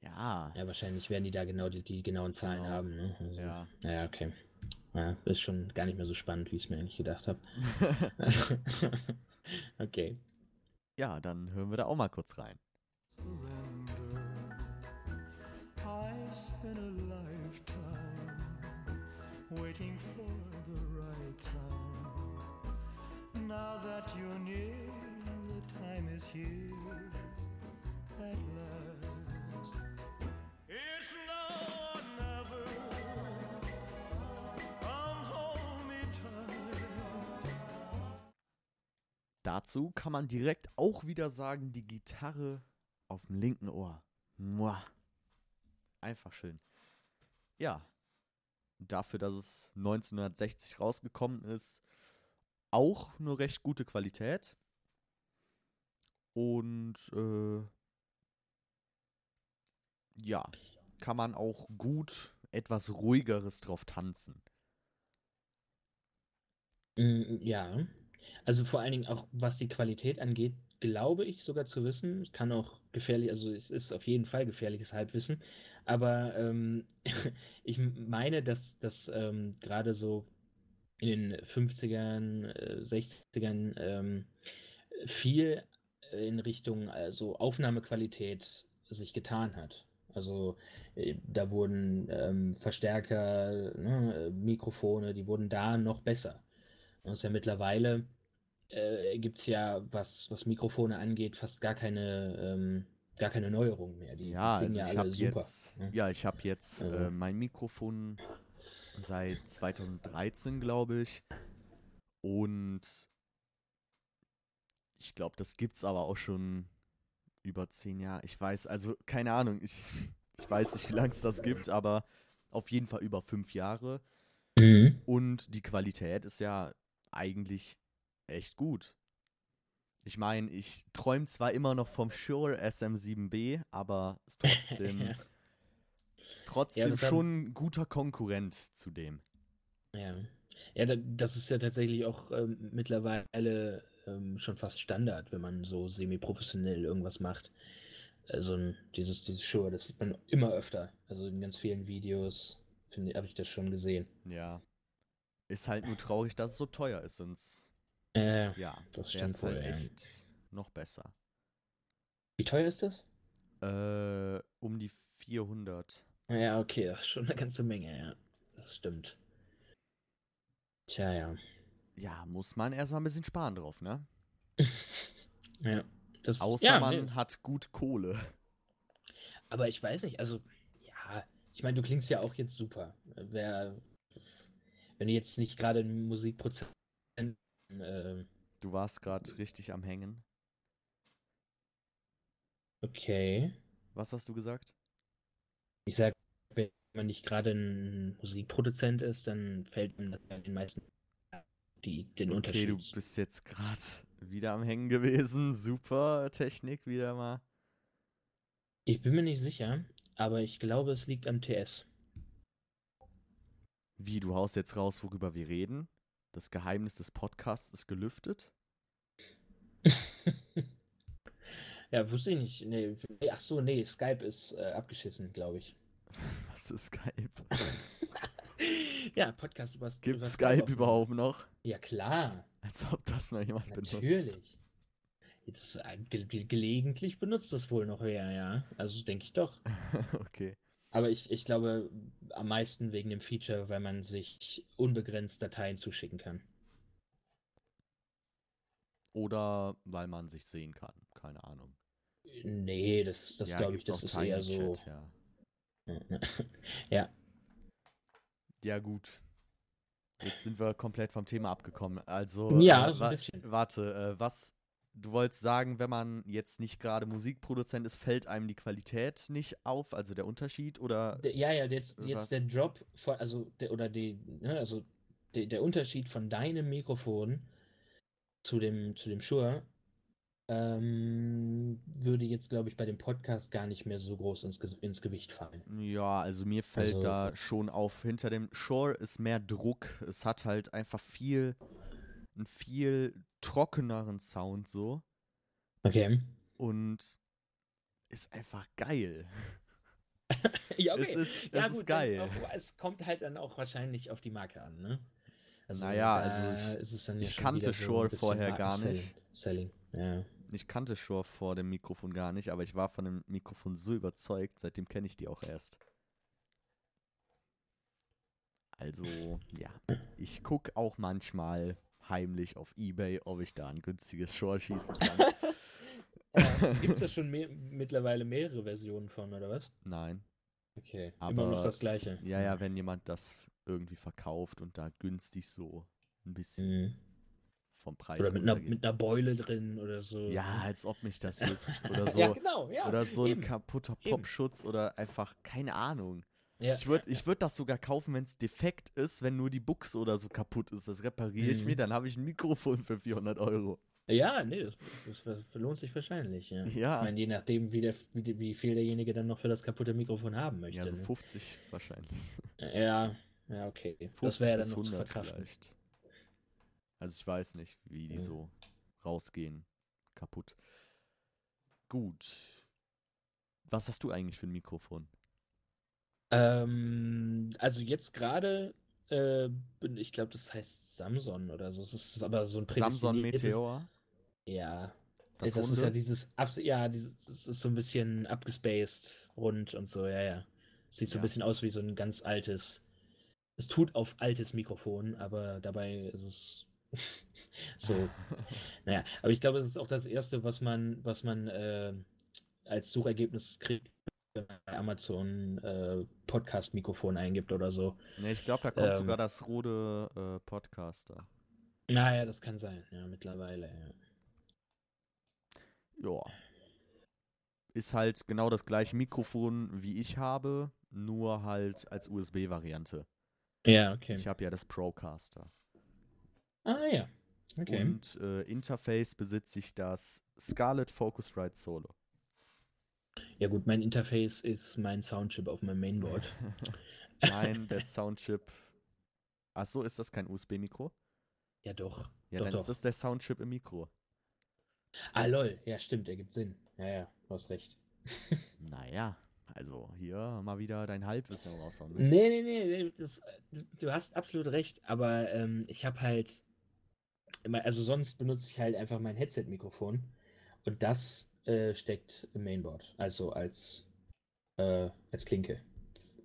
ja, ja, wahrscheinlich werden die da genau die, die genauen Zahlen Genau. haben, ne? Also, ja. ja, okay. Ja, ist schon gar nicht mehr so spannend, wie ich es mir eigentlich gedacht habe. [laughs] [laughs] okay. ja, dann hören wir da auch mal kurz rein. Dazu kann man direkt auch wieder sagen, die Gitarre auf dem linken Ohr. Muah. Einfach schön. Ja. Dafür, dass es 1960 rausgekommen ist, auch eine recht gute Qualität. Und äh, ja, kann man auch gut etwas ruhigeres drauf tanzen. Mm, Ja. Also vor allen Dingen auch, was die Qualität angeht, glaube ich sogar zu wissen. Kann auch gefährlich, also es ist auf jeden Fall gefährliches Halbwissen. Aber ähm, [laughs] ich meine, dass das ähm, gerade so in den 50ern, äh, 60ern ähm, viel in Richtung also Aufnahmequalität sich getan hat. Also äh, da wurden ähm, Verstärker, ne, äh, Mikrofone, die wurden da noch besser. Und es ist ja mittlerweile äh, gibt es ja, was, was Mikrofone angeht, fast gar keine, ähm, gar keine Neuerung mehr. Die, Ja, also ja ich habe jetzt, ne? ja, ich habe jetzt Also- äh, mein Mikrofon seit 2013, glaube ich. Und ich glaube, das gibt's aber auch schon über zehn Jahre. Ich weiß, also keine Ahnung, ich, [laughs] ich weiß nicht, wie lange es das gibt, aber auf jeden Fall über fünf Jahre. Mhm. Und die Qualität ist ja eigentlich echt gut. Ich meine, ich träume zwar immer noch vom Shure SM7B, aber ist trotzdem, [laughs] Ja. trotzdem haben- schon ein guter Konkurrent zu dem. Ja. Ja, da- das ist ja tatsächlich auch ähm, mittlerweile ähm, schon fast Standard, wenn man so semi-professionell irgendwas macht. Also dieses, dieses Shure, das sieht man immer öfter. Also in ganz vielen Videos habe ich das schon gesehen. Ja. Ist halt nur traurig, dass es so teuer ist, sonst, Äh, ja, Das stimmt halt wohl, ja. echt noch besser. wie teuer ist das? Äh, um die 400. Ja, okay, das ist schon eine ganze Menge, ja. Das stimmt. Tja, ja. Ja, muss man erstmal ein bisschen sparen drauf, ne? [laughs] Ja. Das, Außer ja, man nee. hat gut Kohle. Aber ich weiß nicht, also, ja, ich meine, du klingst ja auch jetzt super. Wer, wenn du jetzt nicht gerade ein Musikprozent, äh, Du warst gerade richtig am Hängen. okay. Was hast du gesagt? Ich sag, wenn man nicht gerade ein Musikproduzent ist, dann fällt man das ja den meisten die, den Okay, Unterschied. du bist jetzt gerade wieder am Hängen gewesen. Super Technik wieder mal. Ich bin mir nicht sicher, aber ich glaube, es liegt am TS. Wie, du haust jetzt raus, worüber wir reden? Das Geheimnis des Podcasts ist gelüftet? [laughs] ja, wusste ich nicht. Nee, ach so, nee, Skype ist äh, abgeschissen, glaube ich. [laughs] Was ist Skype? [laughs] ja, Podcast über Gibt über Skype aufnehmen. überhaupt noch? Ja, klar. Als ob das mal jemand benutzt. Natürlich. Jetzt äh, ge gelegentlich benutzt das wohl noch wer, ja. Also denke ich doch. okay. Aber ich, ich glaube am meisten wegen dem Feature, weil man sich unbegrenzt Dateien zuschicken kann. Oder weil man sich sehen kann. Keine Ahnung. Nee, das, das Ja, glaube ich, das ist eher so. Chat, ja. [laughs] ja, Ja, gut. Jetzt sind wir komplett vom Thema abgekommen. Also, Ja, äh, so ein bisschen. warte, äh, was, du wolltest sagen, wenn man jetzt nicht gerade Musikproduzent ist, fällt einem die Qualität nicht auf, also der Unterschied, oder? Der- ja, ja, jetzt, Was? jetzt der Drop von, also der, oder die, ne, also der, der Unterschied von deinem Mikrofon zu dem, zu dem Shure ähm, würde jetzt, glaube ich, bei dem Podcast gar nicht mehr so groß ins, ins Gewicht fallen. Ja, also mir fällt Also- da schon auf, hinter dem Shore ist mehr Druck. Es hat halt einfach viel, einen viel trockeneren Sound so Okay. und ist einfach geil. [laughs] ja, Es ist, es ja, ist gut, dann geil. Auch, es kommt halt dann auch wahrscheinlich auf die Marke an, ne? Also, Naja, also ich- ist ja ich kannte wieder so vorher gar Markenselling- nicht. Selling, ja. Ich kannte Shore vor dem Mikrofon gar nicht, aber ich war von dem Mikrofon so überzeugt, seitdem kenne ich die auch erst. Also, ja. Ich gucke auch manchmal heimlich auf Ebay, ob ich da ein günstiges Shore schießen [laughs] kann. Gibt es da schon mehr, mittlerweile mehrere Versionen von, oder was? Nein. Okay, Aber- immer noch das gleiche. Ja, ja, wenn jemand das irgendwie verkauft und da günstig so ein bisschen Mhm. vom Preis Oder mit einer, mit einer Beule drin oder so. Ja, als ob mich das [laughs] juckt. Oder so. ja genau, ja. oder so ein eben. kaputter Eben. Popschutz oder einfach, keine Ahnung. Ja, Ich würde ich würd das sogar kaufen, wenn es defekt ist, wenn nur die Buchse oder so kaputt ist. Das repariere ich Mhm. mir, dann habe ich ein Mikrofon für 400 Euro. Ja, nee, das, das lohnt sich wahrscheinlich, ja. Ja. Ich meine, je nachdem, wie, der, wie, wie viel derjenige dann noch für das kaputte Mikrofon haben möchte. Ja, so ne? 50 wahrscheinlich. ja, ja, okay. 50 Das wäre ja dann noch zu 100 verkraften. vielleicht. Also ich weiß nicht, wie die Ja. so rausgehen. Kaputt. Gut. Was hast du eigentlich für ein Mikrofon? Ähm, also jetzt gerade, äh, bin- ich glaube, das heißt Samson oder so. Es ist aber so ein Samson Meteor? Ja. Das, Das, ist ja dieses, ja, dieses, das ist so ein bisschen abgespaced, rund und so, ja, ja. Sieht so Ja. ein bisschen aus wie so ein ganz altes. Es tut auf altes Mikrofon, aber dabei ist es [laughs] so. [laughs] naja, aber ich glaube, es ist auch das erste, was man, was man äh, als Suchergebnis kriegt, Amazon äh, Podcast-Mikrofon eingibt oder so. ne, ich glaube, da kommt Ähm. sogar das Rode äh, Podcaster. Naja, das kann sein, ja, mittlerweile, ja. Ja. Ist halt genau das gleiche Mikrofon, wie ich habe, nur halt als USB-Variante. Ja, okay. Ich habe ja das Procaster. Ah ja. Okay. Und äh, Interface besitze ich das Scarlett Focusrite Solo. Ja gut, mein Interface ist mein Soundchip auf meinem Mainboard. [laughs] Nein, der Soundchip. Ach so, ist das kein USB-Mikro? ja doch. Ja, doch, dann doch. ist das der Soundchip im Mikro. Ah lol, ja stimmt, ergibt Sinn. Ja, ja, du hast recht. [laughs] Naja, also hier mal wieder dein Halbwissen raushauen. Ne? Nee, nee, nee, das, du hast absolut recht, aber ähm, ich habe halt immer, also sonst benutze ich halt einfach mein Headset-Mikrofon und das äh, steckt im Mainboard, also als, äh, als Klinke.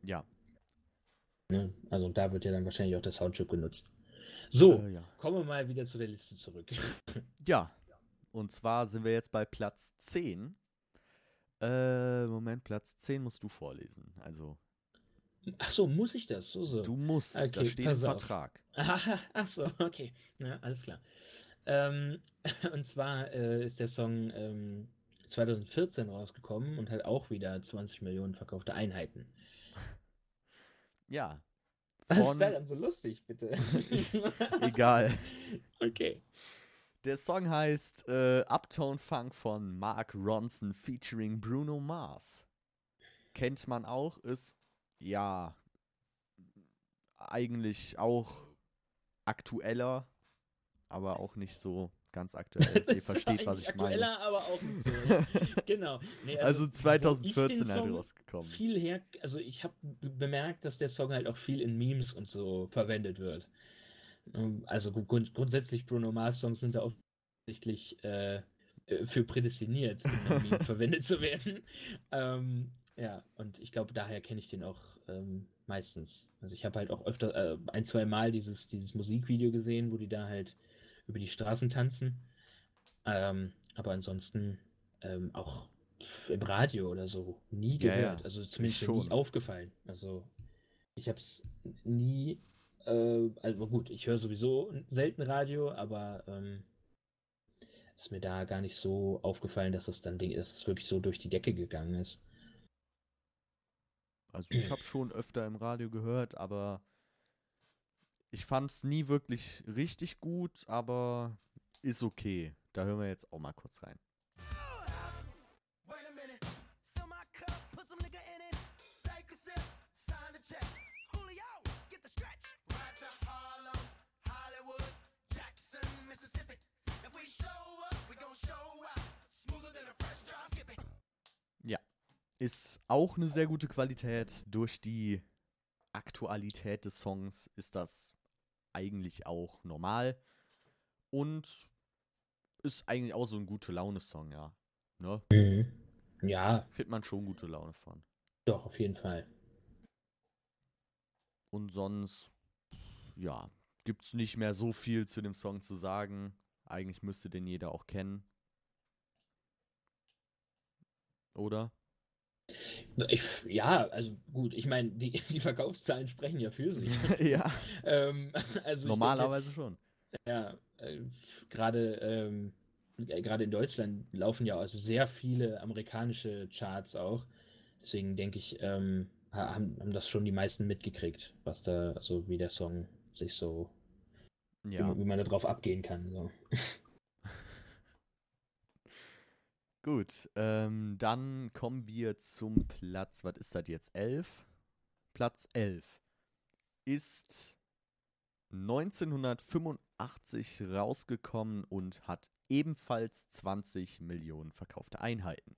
Ja. Ne? Also da wird ja dann wahrscheinlich auch der Soundchip genutzt. So, Äh, ja. kommen wir mal wieder zu der Liste zurück. [laughs] Ja. Und zwar sind wir jetzt bei Platz 10. Äh, Moment, Platz 10 musst du vorlesen. Also, Ach so, muss ich das? So, so. du musst, da Okay, steht im. Vertrag. Aha, [laughs] ach so, okay. Ja, alles klar. Ähm, [laughs] und zwar äh, ist der Song ähm, 2014 rausgekommen und hat auch wieder 20 Millionen verkaufte Einheiten. [laughs] Ja. Was ist daran so lustig, bitte? [laughs] Egal. Okay. Der Song heißt äh, Uptown Funk von Mark Ronson featuring Bruno Mars. Kennt man auch, ist ja eigentlich auch aktueller, aber auch nicht so ganz aktuell. [laughs] Ihr versteht, was ich meine. aktueller, aber auch nicht so. [laughs] genau. Nee, Also den 2014 halt rausgekommen. Viel her, also ich habe bemerkt, dass der Song halt auch viel in Memes und so verwendet wird. Ähm, Also grund grundsätzlich Bruno Mars Songs sind da offensichtlich äh, äh, für prädestiniert, Meme [laughs] verwendet zu werden. Ähm, ja, und ich glaube, daher kenne ich den auch ähm, meistens. Also ich habe halt auch öfter äh, ein, zwei Mal dieses, dieses Musikvideo gesehen, wo die da halt über die Straßen tanzen. Ähm, aber ansonsten ähm, auch im Radio oder so nie Ja, ja. gehört. Also zumindest nie aufgefallen. Also ich habe es nie. Äh, also gut, ich höre sowieso selten Radio, aber ähm, ist mir da gar nicht so aufgefallen, dass es dann Ding, dass es wirklich so durch die Decke gegangen ist. Also ich habe schon öfter im Radio gehört, aber ich fand es nie wirklich richtig gut, aber ist okay. Da hören wir jetzt auch mal kurz rein. Wait a minute. Fill my cup, put some nigga in it. Take a sip, sign the check. Julio, get the stretch. Right to Harlem, Hollywood, Jackson, Mississippi. If we show up, we gon' show out. Smoother than a fresh drop skipping. Ist auch eine sehr gute Qualität. Durch die Aktualität des Songs ist das eigentlich auch normal. Und ist eigentlich auch so ein gute Laune-Song, ja. Ne? Ja, Findet man schon gute Laune von. doch, auf jeden Fall. Und sonst, ja, gibt's nicht mehr so viel zu dem Song zu sagen. Eigentlich müsste den jeder auch kennen. Oder? Ich, ja, also gut, ich meine, die, [laughs] die Verkaufszahlen sprechen ja für sich. [laughs] ja, ähm, also normalerweise schon. Denke, ja, äh, gerade ähm, äh, gerade in Deutschland laufen ja also sehr viele amerikanische Charts auch. Deswegen denke ich, ähm, ha- haben, haben das schon die meisten mitgekriegt, was da, also wie der Song sich so, Ja. wie, wie man da drauf abgehen kann. So. [laughs] Gut, ähm, dann kommen wir zum Platz, was ist das jetzt? 11? Platz 11 ist 1985 rausgekommen und hat ebenfalls 20 Millionen verkaufte Einheiten.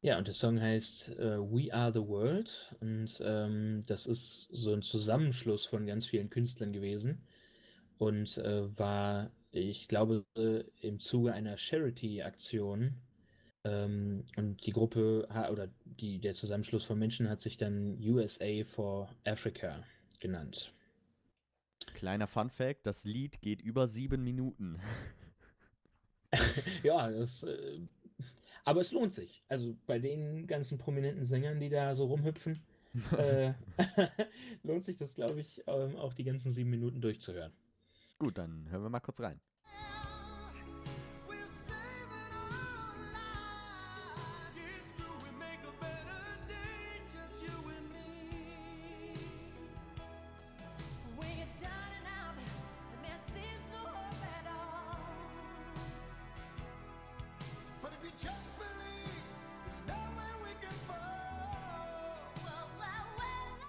Ja, und der Song heißt äh, We Are the World und ähm, das ist so ein Zusammenschluss von ganz vielen Künstlern gewesen und äh, war, ich glaube, im Zuge einer Charity-Aktion ähm, und die Gruppe oder die, der Zusammenschluss von Menschen hat sich dann USA for Africa genannt. Kleiner Fun Fact, das Lied geht über sieben Minuten. [laughs] ja, das, äh, aber es lohnt sich. Also bei den ganzen prominenten Sängern, die da so rumhüpfen, [laughs] äh, [laughs] lohnt sich das, glaube ich, ähm, auch die ganzen sieben Minuten durchzuhören. Gut, dann hören wir mal kurz rein.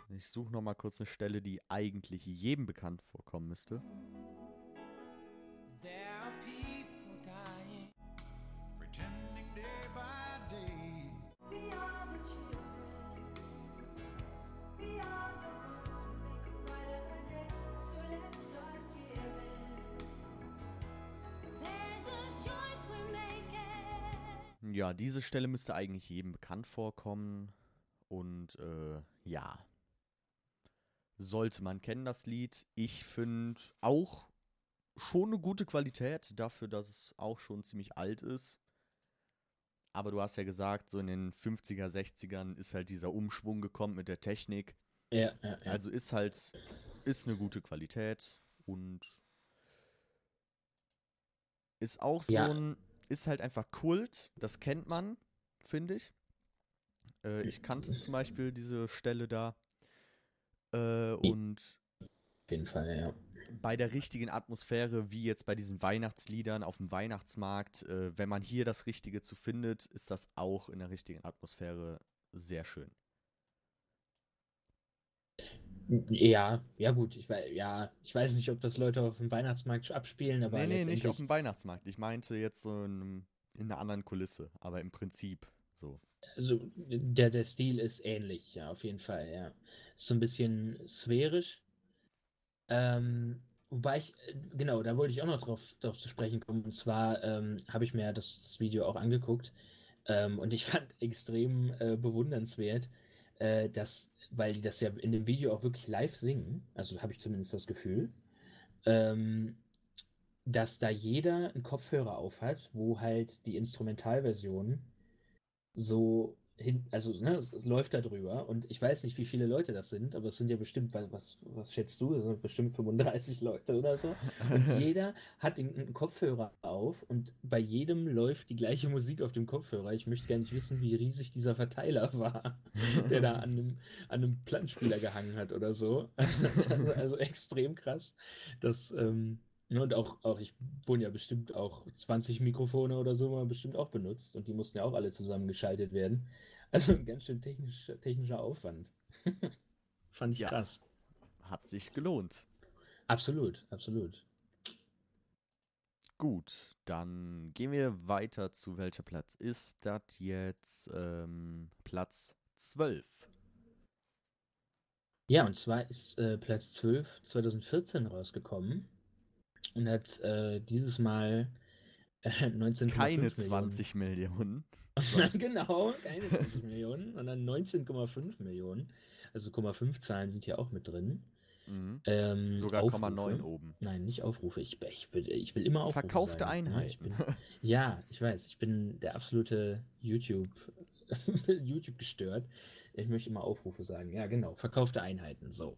Ich suche noch mal kurz eine Stelle, die eigentlich jedem bekannt vorkommen müsste. Diese Stelle müsste eigentlich jedem bekannt vorkommen. Und äh, ja, sollte man kennen, das Lied. Ich finde auch schon eine gute Qualität dafür, dass es auch schon ziemlich alt ist. Aber du hast ja gesagt, so in den 50er, 60ern ist halt dieser Umschwung gekommen mit der Technik. Ja, ja, ja. Also ist halt, ist eine gute Qualität und ist auch so Ja. ein, ist halt einfach Kult, das kennt man, finde ich. Äh, ich kannte zum Beispiel diese Stelle da. Äh, und Auf jeden Fall, ja. bei der richtigen Atmosphäre, wie jetzt bei diesen Weihnachtsliedern auf dem Weihnachtsmarkt, äh, wenn man hier das Richtige zu findet, ist das auch in der richtigen Atmosphäre sehr schön. Ja, ja gut, ich weiß, ja, ich weiß nicht, ob das Leute auf dem Weihnachtsmarkt abspielen, aber nee, nee, nicht auf dem Weihnachtsmarkt. Ich meinte jetzt so in, in einer anderen Kulisse, aber im Prinzip so. Also, der, der Stil ist ähnlich, ja, auf jeden Fall, ja. Ist so ein bisschen sphärisch. Ähm, wobei ich, genau, da wollte ich auch noch drauf, drauf zu sprechen kommen. Und zwar ähm, habe ich mir das, das Video auch angeguckt. Ähm, und ich fand [laughs] extrem äh, bewundernswert, äh, dass, weil die das ja in dem Video auch wirklich live singen, also habe ich zumindest das Gefühl, ähm, dass da jeder einen Kopfhörer auf hat, wo halt die Instrumentalversion so hin, also ne, es, es läuft da drüber und ich weiß nicht, wie viele Leute das sind, aber es sind ja bestimmt, was, was, schätzt du? Es sind bestimmt 35 Leute oder so. Und [laughs] jeder hat den, einen Kopfhörer auf und bei jedem läuft die gleiche Musik auf dem Kopfhörer. Ich möchte gar nicht wissen, wie riesig dieser Verteiler [laughs] war, der da an einem, an einem Plattenspieler gehangen hat oder so. Also, [laughs] also extrem krass. Das, ähm, ne, und auch, auch, ich wurden ja bestimmt auch 20 Mikrofone oder so mal bestimmt auch benutzt und die mussten ja auch alle zusammengeschaltet werden. Also ein ganz schön technisch, technischer Aufwand. Fand ich Ja. krass. Hat sich gelohnt. Absolut, absolut. Gut, dann gehen wir weiter zu welcher Platz ist das jetzt? Ähm, Platz 12. Ja, und zwar ist äh, Platz 12 2014 rausgekommen und hat äh, dieses Mal äh, 19,5 Keine Millionen. 20 Millionen. [laughs] genau, keine 20 Millionen, sondern 19,5 Millionen. Also 0,5 Zahlen sind hier auch mit drin. Mhm. Ähm, Sogar Aufrufe. 0,9 oben. Nein, nicht Aufrufe. Ich, ich, will, ich will immer Aufrufe Verkaufte sagen. Ja, Einheit. ich bin, ja, ich weiß. Ich bin der absolute YouTube, [laughs] YouTube gestört. Ich möchte immer Aufrufe sagen. Ja, genau. Verkaufte Einheiten. So.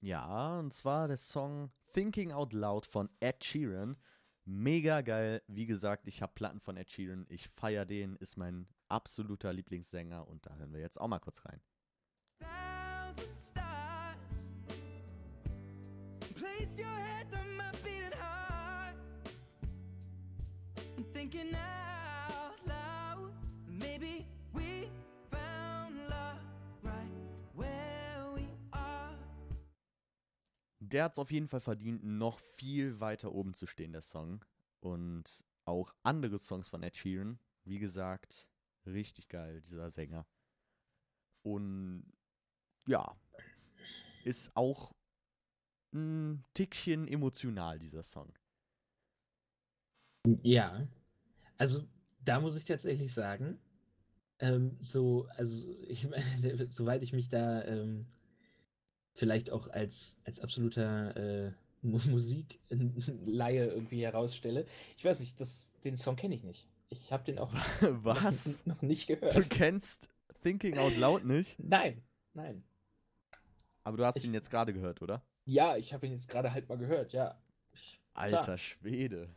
Ja, und zwar der Song Thinking Out Loud von Ed Sheeran. Mega geil. Wie gesagt, ich habe Platten von Ed Sheeran. Ich feiere den, ist mein absoluter Lieblingssänger und da hören wir jetzt auch mal kurz rein. thousand stars. Place your head on my beating heart. I'm thinking out Der hat es auf jeden Fall verdient, noch viel weiter oben zu stehen, der Song. Und auch andere Songs von Ed Sheeran. Wie gesagt, richtig geil, dieser Sänger. Und ja, ist auch ein Tickchen emotional, dieser Song. Ja. Also, da muss ich tatsächlich sagen, ähm, so, also, ich meine, [laughs] soweit ich mich da ähm, vielleicht auch als, als absoluter äh, Mu- [laughs] Musikleihe irgendwie herausstelle. Ich weiß nicht, das, den Song kenne ich nicht. Ich habe den auch [laughs] Was? noch, [laughs] noch nicht Du gehört. kennst Thinking Out Loud nicht, Nein, nein. aber du hast Ich- ihn jetzt gerade gehört, oder? Ja, ich habe ihn jetzt gerade halt mal gehört, ja. Ich, Alter. Schwede.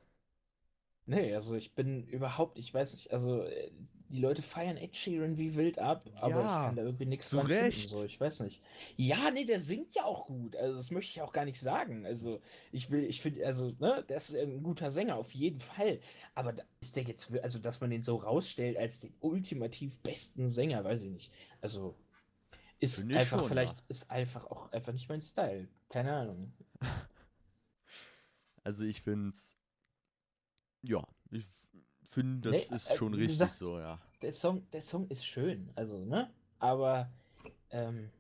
Nee, also ich bin überhaupt, ich weiß nicht, also äh, die Leute feiern Ed Sheeran wie wild ab, aber ich Ja, kann da irgendwie nichts dran Recht. finden, so, ich weiß nicht. Ja, nee, der singt ja auch gut, also das möchte ich auch gar nicht sagen, also ich will, ich finde, also, ne, der ist ein guter Sänger, auf jeden Fall, aber ist der jetzt, also dass man den so rausstellt als den ultimativ besten Sänger, weiß ich nicht, also ist ich einfach, schon, vielleicht ja. ist einfach auch einfach nicht mein Style. Keine Ahnung. [laughs] Also ich finde es, ja, ich finde, das Nee, ist äh, schon richtig sagst, so, ja. Der Song, der Song ist schön, also, ne? Aber ähm,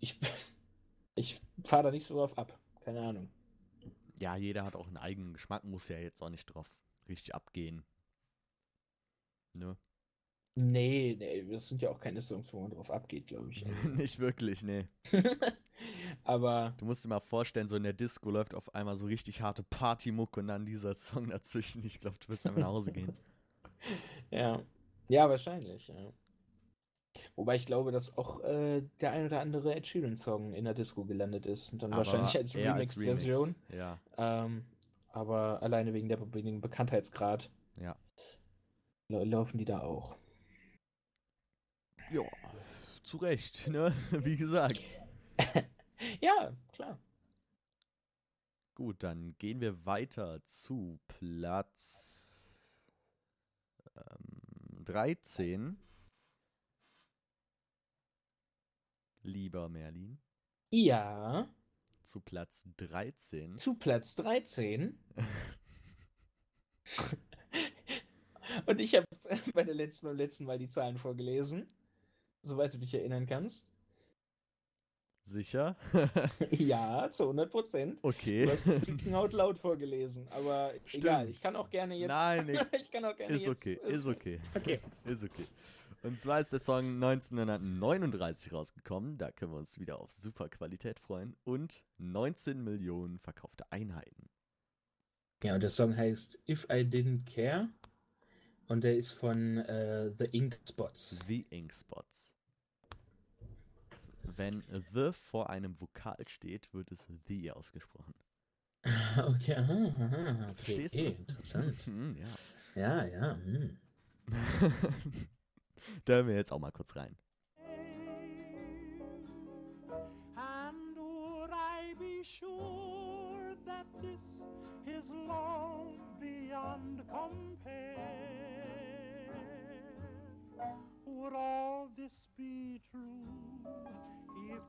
ich, [laughs] ich fahre da nicht so drauf ab. Keine Ahnung. Ja, jeder hat auch einen eigenen Geschmack, muss ja jetzt auch nicht drauf richtig abgehen. Ne? Nee, nee, das sind ja auch keine Songs, wo man drauf abgeht, glaube ich. [laughs] nicht wirklich, nee. [laughs] Aber Du musst dir mal vorstellen, so in der Disco läuft auf einmal so richtig harte Partymuck und dann dieser Song dazwischen. Ich glaube, du willst einfach nach Hause gehen. [laughs] ja, ja, wahrscheinlich, ja. Wobei ich glaube, dass auch äh, der ein oder andere Ed Sheeran-Song in der Disco gelandet ist. Und dann wahrscheinlich als Remix-Version. Ja, Ähm, aber alleine wegen, der, wegen dem Bekanntheitsgrad ja. lau- laufen die da auch. Ja, zu Recht, ne? [laughs] Wie gesagt. [laughs] Ja, klar. Gut, dann gehen wir weiter zu Platz ähm, 13. Lieber Merlin. Ja, Zu Platz 13. zu Platz 13. [laughs] Und ich habe [laughs] bei der letzten, beim letzten Mal die Zahlen vorgelesen. Soweit du dich erinnern kannst. Sicher? [laughs] Ja, zu 100 Prozent. okay. Du hast Freaking Out Loud vorgelesen, aber egal, Stimmt. ich kann auch gerne jetzt. Nein, ich- [laughs] ich kann auch gerne Ist jetzt. okay, ist okay. Okay. [laughs] Ist okay. Und zwar ist der Song 1939 rausgekommen. Da können wir uns wieder auf super Qualität freuen. Und 19 Millionen verkaufte Einheiten. Ja, und der Song heißt If I Didn't Care. Und der ist von äh, The Ink Spots. The Ink Spots. Wenn The vor einem Vokal steht, wird es The ausgesprochen. [laughs] Okay, aha, aha, okay. Verstehst du? eh, interessant. Mhm, [laughs] ja. Ja, ja. Hm. [laughs] da hören wir jetzt auch mal kurz rein. And would I be sure that this is love beyond compare?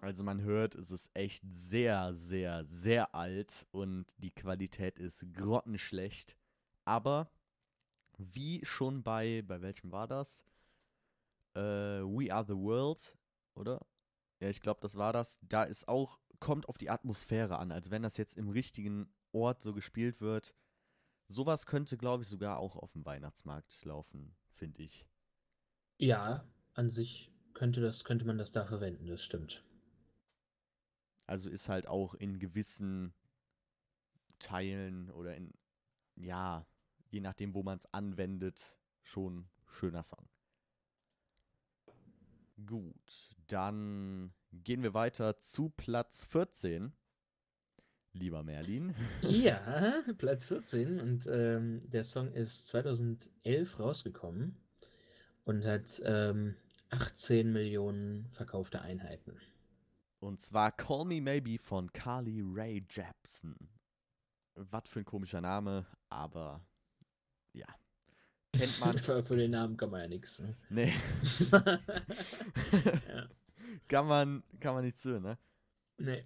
Also man hört, es ist echt sehr, sehr, sehr alt und die Qualität ist grottenschlecht. Aber wie schon bei, bei welchem war das? Äh, We Are the World, oder? Ja, ich glaube, das war das. Da ist auch, kommt auf die Atmosphäre an. Also wenn das jetzt im richtigen Ort so gespielt wird. Sowas könnte, glaube ich, sogar auch auf dem Weihnachtsmarkt laufen, finde ich. Ja, an sich könnte, das, könnte man das da verwenden, das stimmt. Also ist halt auch in gewissen Teilen oder in, ja, je nachdem, wo man es anwendet, schon schöner Song. Gut, dann gehen wir weiter zu Platz 14. Lieber Merlin. Ja, [laughs] Platz 14 und ähm, der Song ist 2011 rausgekommen und hat ähm, 18 Millionen verkaufte Einheiten. Und zwar Call Me Maybe von Carly Rae Jepsen. Was für ein komischer Name, aber ja. Kennt man. für, [laughs] für den Namen kann man ja nichts. Ne? nee. [laughs] ja. [laughs] kann man, kann man nichts hören, ne? Nee.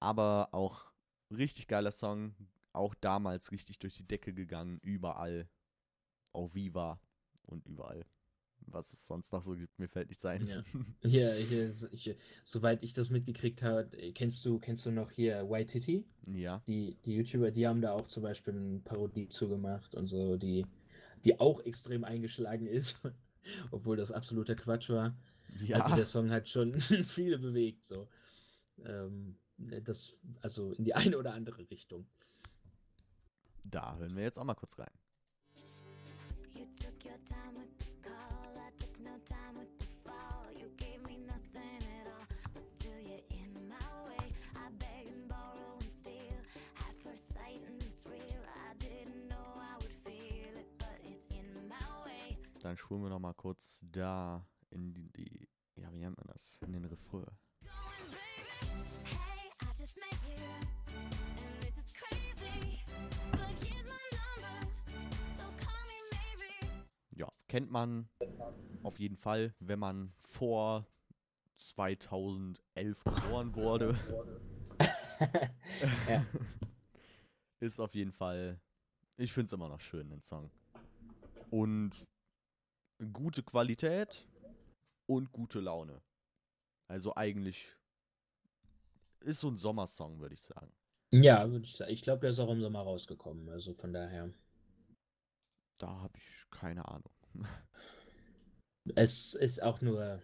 Aber auch richtig geiler Song. Auch damals richtig durch die Decke gegangen. Überall. Auf Viva und überall. Was es sonst noch so gibt, mir fällt nichts ein. Ja. [laughs] Hier, hier, ich, soweit ich das mitgekriegt habe, kennst du, kennst du noch hier White Titty? ja. Die, die YouTuber, die haben da auch zum Beispiel eine Parodie zugemacht und so, die, die auch extrem eingeschlagen ist, [laughs] obwohl das absoluter Quatsch war. Ja. Also der Song hat schon [laughs] viele bewegt, so. Ähm, das, also in die eine oder andere Richtung. da hören wir jetzt auch mal kurz rein. Dann spulen wir noch mal kurz da in die, die ja, wie nennt man das? In den Refrain. Ja, kennt man auf jeden Fall, wenn man vor 2011 geboren wurde. [laughs] Ja. Ist auf jeden Fall, ich finde es immer noch schön, den Song. Und gute Qualität und gute Laune. Also eigentlich ist so ein Sommersong, würde ich sagen. Ja, würd ich sagen. Ich glaube, der ist auch im Sommer rausgekommen. Also von daher. Da habe ich keine Ahnung. [laughs] Es ist auch nur.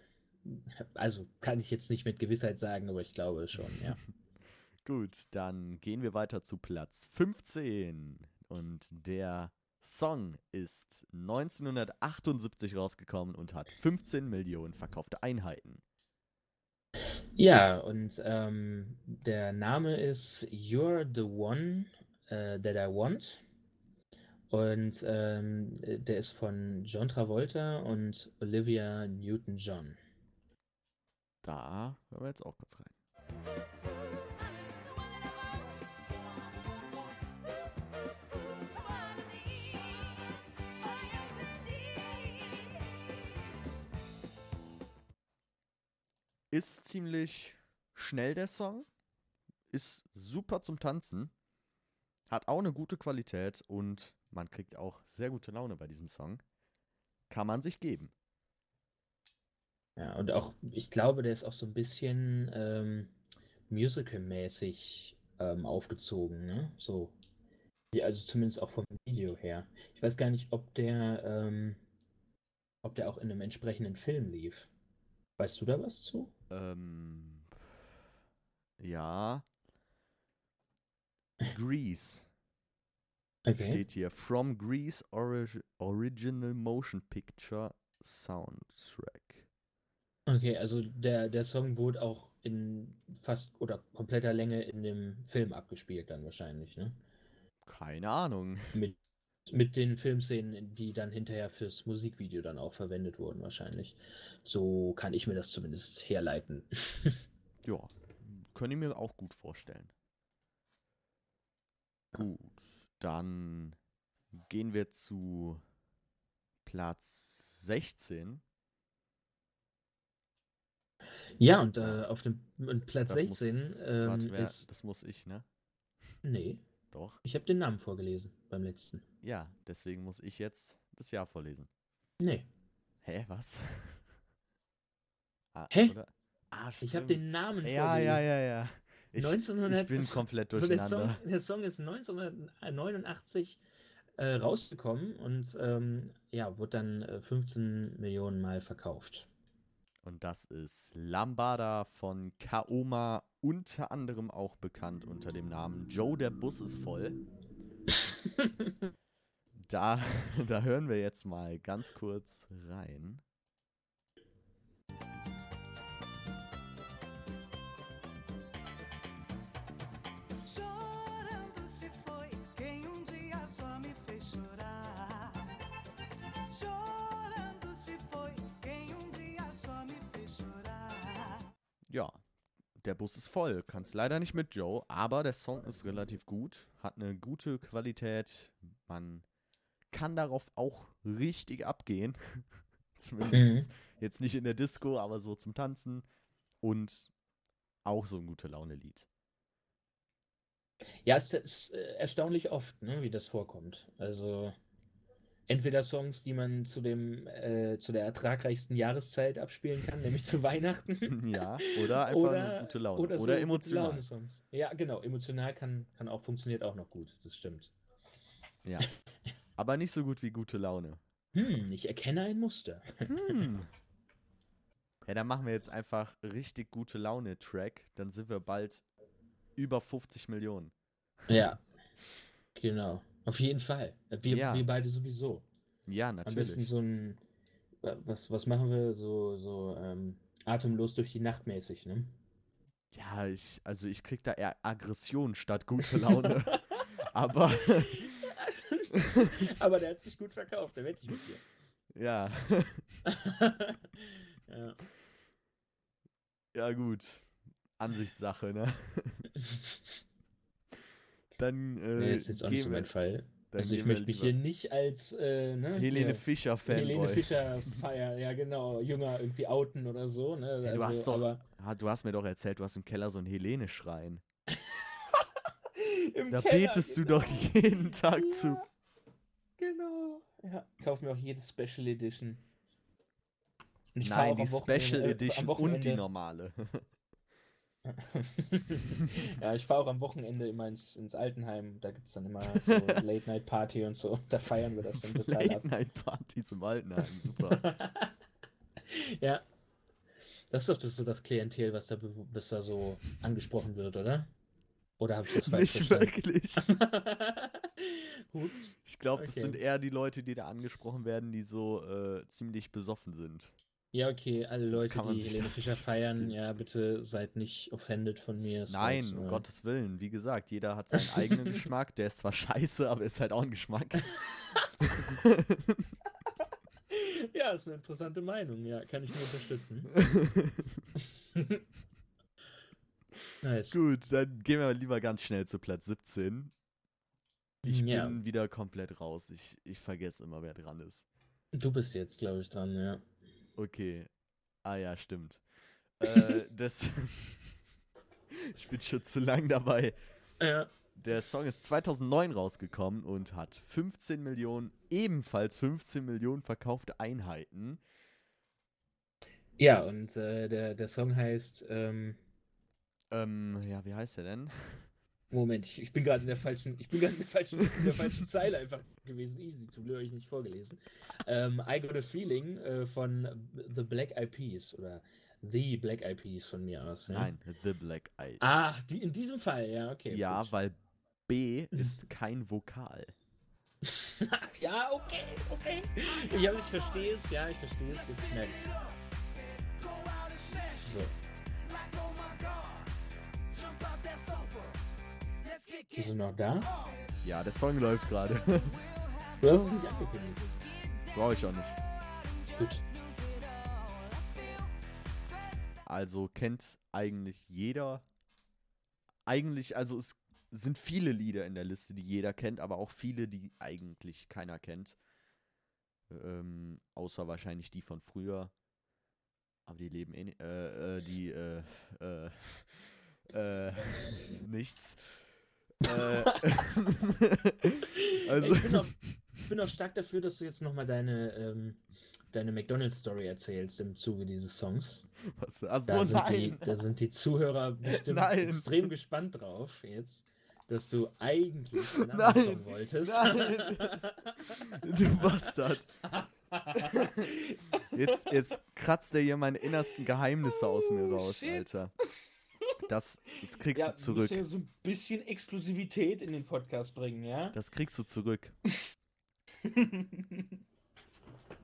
Also kann ich jetzt nicht mit Gewissheit sagen, aber ich glaube schon, ja. [laughs] Gut, dann gehen wir weiter zu Platz 15. Und der Song ist 1978 rausgekommen und hat 15 Millionen verkaufte Einheiten. Ja, und ähm, der Name ist You're the One äh, That I Want. Und ähm, der ist von John Travolta und Olivia Newton-John. Da hören wir jetzt auch kurz rein. Ist ziemlich schnell der Song, ist super zum Tanzen, hat auch eine gute Qualität und man kriegt auch sehr gute Laune bei diesem Song. Kann man sich geben. Ja, und auch, ich glaube, der ist auch so ein bisschen ähm, musical-mäßig ähm, aufgezogen, ne? So. Ja, also zumindest auch vom Video her. Ich weiß gar nicht, ob der, ähm, ob der auch in einem entsprechenden Film lief. Weißt du da was zu? Ähm, ja. Grease Okay. steht hier. From Grease Orig Original Motion Picture Soundtrack. Okay, also der, der Song wurde auch in fast oder kompletter Länge in dem Film abgespielt dann wahrscheinlich, ne? Keine Ahnung. Mit, mit den Filmszenen, die dann hinterher fürs Musikvideo dann auch verwendet wurden wahrscheinlich. So kann ich mir das zumindest herleiten. [laughs] Ja, könnte ich mir auch gut vorstellen. Gut, dann gehen wir zu Platz 16. Ja, und äh, auf dem und Platz Das 16 muss, ähm, warte, wer, ist. das muss ich, ne? Nee, Doch. ich habe den Namen vorgelesen beim letzten. Ja, deswegen muss ich jetzt das Jahr vorlesen. Nee. Hä, was? [laughs] ah, Hä? Oder? Ah, Ich habe den Namen Ja, vorgelesen. ja, ja, ja. Ich, 1900 ich bin komplett Also der, durcheinander. Song, der Song ist 1989 äh, rausgekommen und ähm, ja, wurde dann äh, 15 Millionen Mal verkauft. Und das ist Lambada von Kaoma, unter anderem auch bekannt unter dem Namen Joe, der Bus ist voll. [laughs] Da, [laughs] da hören wir jetzt mal ganz kurz rein. Der Bus ist voll. Kannst leider nicht mit Joe, aber der Song ist relativ gut, hat eine gute Qualität. Man kann darauf auch richtig abgehen. [laughs] Zumindest jetzt nicht in der Disco, aber so zum Tanzen. Und auch so ein gute Laune-Lied. Ja, es ist äh, erstaunlich oft, ne, wie das vorkommt. Also entweder Songs, die man zu dem äh, zu der ertragreichsten Jahreszeit abspielen kann, nämlich zu Weihnachten. [laughs] Ja, oder [laughs] einfach eine gute Laune. Oder, so gute emotional. Laune-Songs. Ja, genau, emotional kann, kann auch funktioniert auch noch gut, das stimmt. Ja. Aber nicht so gut wie gute Laune. Hm, ich erkenne ein Muster. Hm. [laughs] Ja, dann machen wir jetzt einfach richtig gute Laune-Track. Dann sind wir bald über 50 Millionen. Ja, genau. Auf jeden Fall. Wir, Ja. wir beide sowieso. Ja, Am besten natürlich. so ein. wa- Was, was machen wir? So, so ähm, atemlos durch die Nacht mäßig, ne? Ja, ich, also ich krieg da eher Aggression statt gute Laune. [laughs] Aber [laughs] Aber der hat sich gut verkauft, der wette ich mit ja, dir. [laughs] ja. ja gut. Ansichtssache, ne? Dann äh, Nee, ist jetzt auch nicht so mein Fall. Also ich möchte mich hier nicht als äh, ne, Helene Fischer Fanboy. Helene Fischer [laughs] feier, ja genau, Jünger irgendwie outen oder so, ne? Ja, du also, hast doch- aber du hast mir doch erzählt, du hast im Keller so einen Helene-Schrein. [laughs] Da Keller, betest du genau. doch jeden Tag ja, zu. Genau. Ja, kauf mir auch jede Special Edition. Nein, die Special äh, Edition und die normale. [laughs] [laughs] ja, ich fahre auch am Wochenende immer ins, ins Altenheim. Da gibt es dann immer so [laughs] Late-Night-Party und so. Da feiern wir das dann total ab. Late-Night-Partys im Altenheim, super. [laughs] ja. Das ist doch das, so das Klientel, was da, was da so angesprochen wird, oder? Oder habe ich das falsch Nicht verstanden? wirklich. Ich glaube, das Okay. sind eher die Leute, die da angesprochen werden, die so äh, ziemlich besoffen sind. Ja, okay, alle Sonst Leute, die sich Helene Fischer feiern, ja, bitte seid nicht offended von mir. Nein, um Gottes Willen. Wie gesagt, jeder hat seinen [laughs] eigenen Geschmack. Der ist zwar scheiße, aber ist halt auch ein Geschmack. [laughs] Ja, ist eine interessante Meinung, ja, kann ich nur unterstützen. [laughs] nice. Gut, dann gehen wir lieber ganz schnell zu Platz 17. Ich Ja. bin wieder komplett raus. Ich, ich vergesse immer, wer dran ist. Du bist jetzt, glaube ich, dran, ja. Okay. Ah ja, stimmt. äh, [laughs] das. [laughs] ich bin schon zu lang dabei. Ja, Der Song ist 2009 rausgekommen und hat 15 Millionen, ebenfalls 15 Millionen verkaufte Einheiten. ja und äh, der, der Song heißt, ähm, Ähm, ja, wie heißt der denn? Moment, ich, ich bin gerade in der falschen, ich bin gerade in der falschen, in der falschen Zeile einfach gewesen. Easy, zum Glück habe ich nicht vorgelesen. Ähm, I Got a Feeling äh, von The Black Eyed Peas oder The Black Eyed Peas von mir aus. Ja? Nein, The Black Eyed. Ah, die, in diesem Fall, ja, okay. ja, gut. weil B ist kein Vokal. [laughs] ja, okay, okay. Ja, ich verstehe es, ja, ich verstehe es, jetzt merke ich So. Bist du noch da? Ja, der Song läuft gerade. [laughs] Du hast es nicht angekündigt. Brauche ich auch nicht. Gut. Also kennt eigentlich jeder. Eigentlich, also es sind viele Lieder in der Liste, die jeder kennt, aber auch viele, die eigentlich keiner kennt. Ähm, außer wahrscheinlich die von früher. Aber die leben eh äh, äh, die, äh, äh, [laughs] äh, [laughs] nichts. [laughs] also, ich, bin auch, ich bin auch stark dafür, dass du jetzt nochmal deine, ähm, deine McDonalds-Story erzählst im Zuge dieses Songs. was, ach Da, sind, die, nein. da sind die Zuhörer bestimmt Nein. extrem gespannt drauf jetzt, dass du eigentlich [laughs] Nein. Wolltest. Nein. Du Bastard. [laughs] Jetzt, jetzt kratzt er hier meine innersten Geheimnisse aus mir Oh, raus, shit. Alter. Das, das kriegst ja, du zurück. Du ja so ein bisschen Exklusivität in den Podcast bringen, ja? Das kriegst du zurück. [laughs]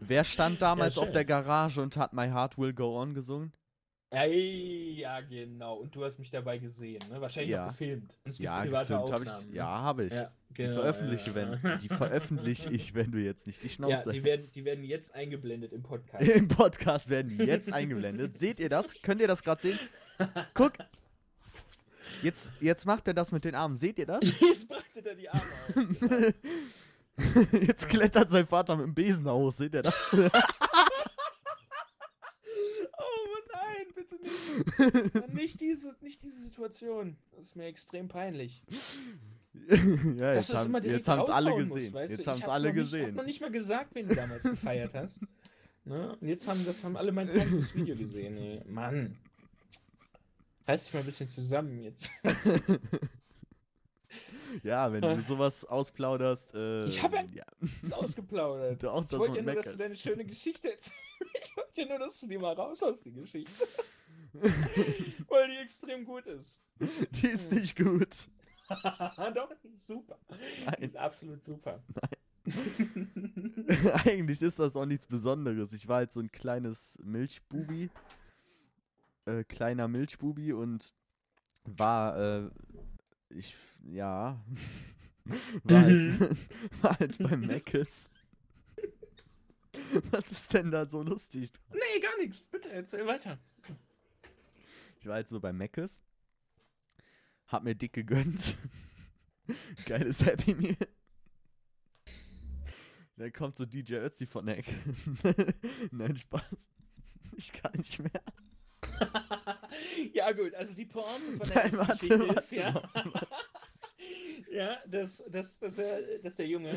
Wer stand damals auf schön. der Garage und hat My Heart Will Go On gesungen? Ey, ja, genau. Und du hast mich dabei gesehen, ne? Wahrscheinlich Ja. auch gefilmt. Ja, gefilmt habe Aufnahmen, ich. ne? Ja, habe ich. Ja, die genau, veröffentliche, ja. wenn, die veröffentliche ich, [laughs] wenn du jetzt nicht die Ja, Schnauze die werden, die werden jetzt eingeblendet im Podcast. [laughs] Im Podcast werden die jetzt eingeblendet. Seht ihr das? Könnt ihr das gerade sehen? Guck. Jetzt, jetzt macht er das mit den Armen. Seht ihr das? [laughs] Jetzt breitet er die Arme aus. Genau. [laughs] Jetzt klettert sein Vater mit dem Besen aus. Seht ihr das? Oh nein, bitte nicht. [laughs] Nicht diese, nicht diese Situation. Das ist mir extrem peinlich. ja, jetzt haben es alle musst, gesehen. du? jetzt haben Ich es alle noch nicht, hab gesehen. noch nicht mal gesagt, wen du damals gefeiert hast. Ne? Und jetzt haben das haben alle mein peinliches Video gesehen. Ey. Mann. Reiß dich mal ein bisschen zusammen jetzt. [laughs] [laughs] ja, wenn du sowas ausplauderst. Äh, Ich hab ja- ja. ist ausgeplaudert. [laughs] Du auch Ich wollte ja nur, dass du deine schöne Geschichte erzählst. Ich wollte ja nur, dass du die mal raus hast, die Geschichte. Weil die extrem gut ist. Die ist nicht gut. Doch, die ist super. Die Nein. ist absolut super. Eigentlich ist das auch nichts Besonderes. Ich war halt so ein kleines Milchbubi. Äh, kleiner Milchbubi und war, äh, ich, ja, [laughs] war halt, [laughs] war halt beim Meckes. [laughs] Was ist denn da so lustig dran? nee, gar nichts. Bitte, erzähl weiter. Ich war halt so bei Meckes. Hab mir dick gegönnt. Geiles Happy Meal. Dann kommt so DJ Ötzi von der Ecke. Nein, Spaß. Ich kann nicht mehr. [laughs] ja, gut, also die Pointe von der Nein, warte, Geschichte warte ist, ja. mal. [laughs] ja, dass, dass, dass, er, dass der Junge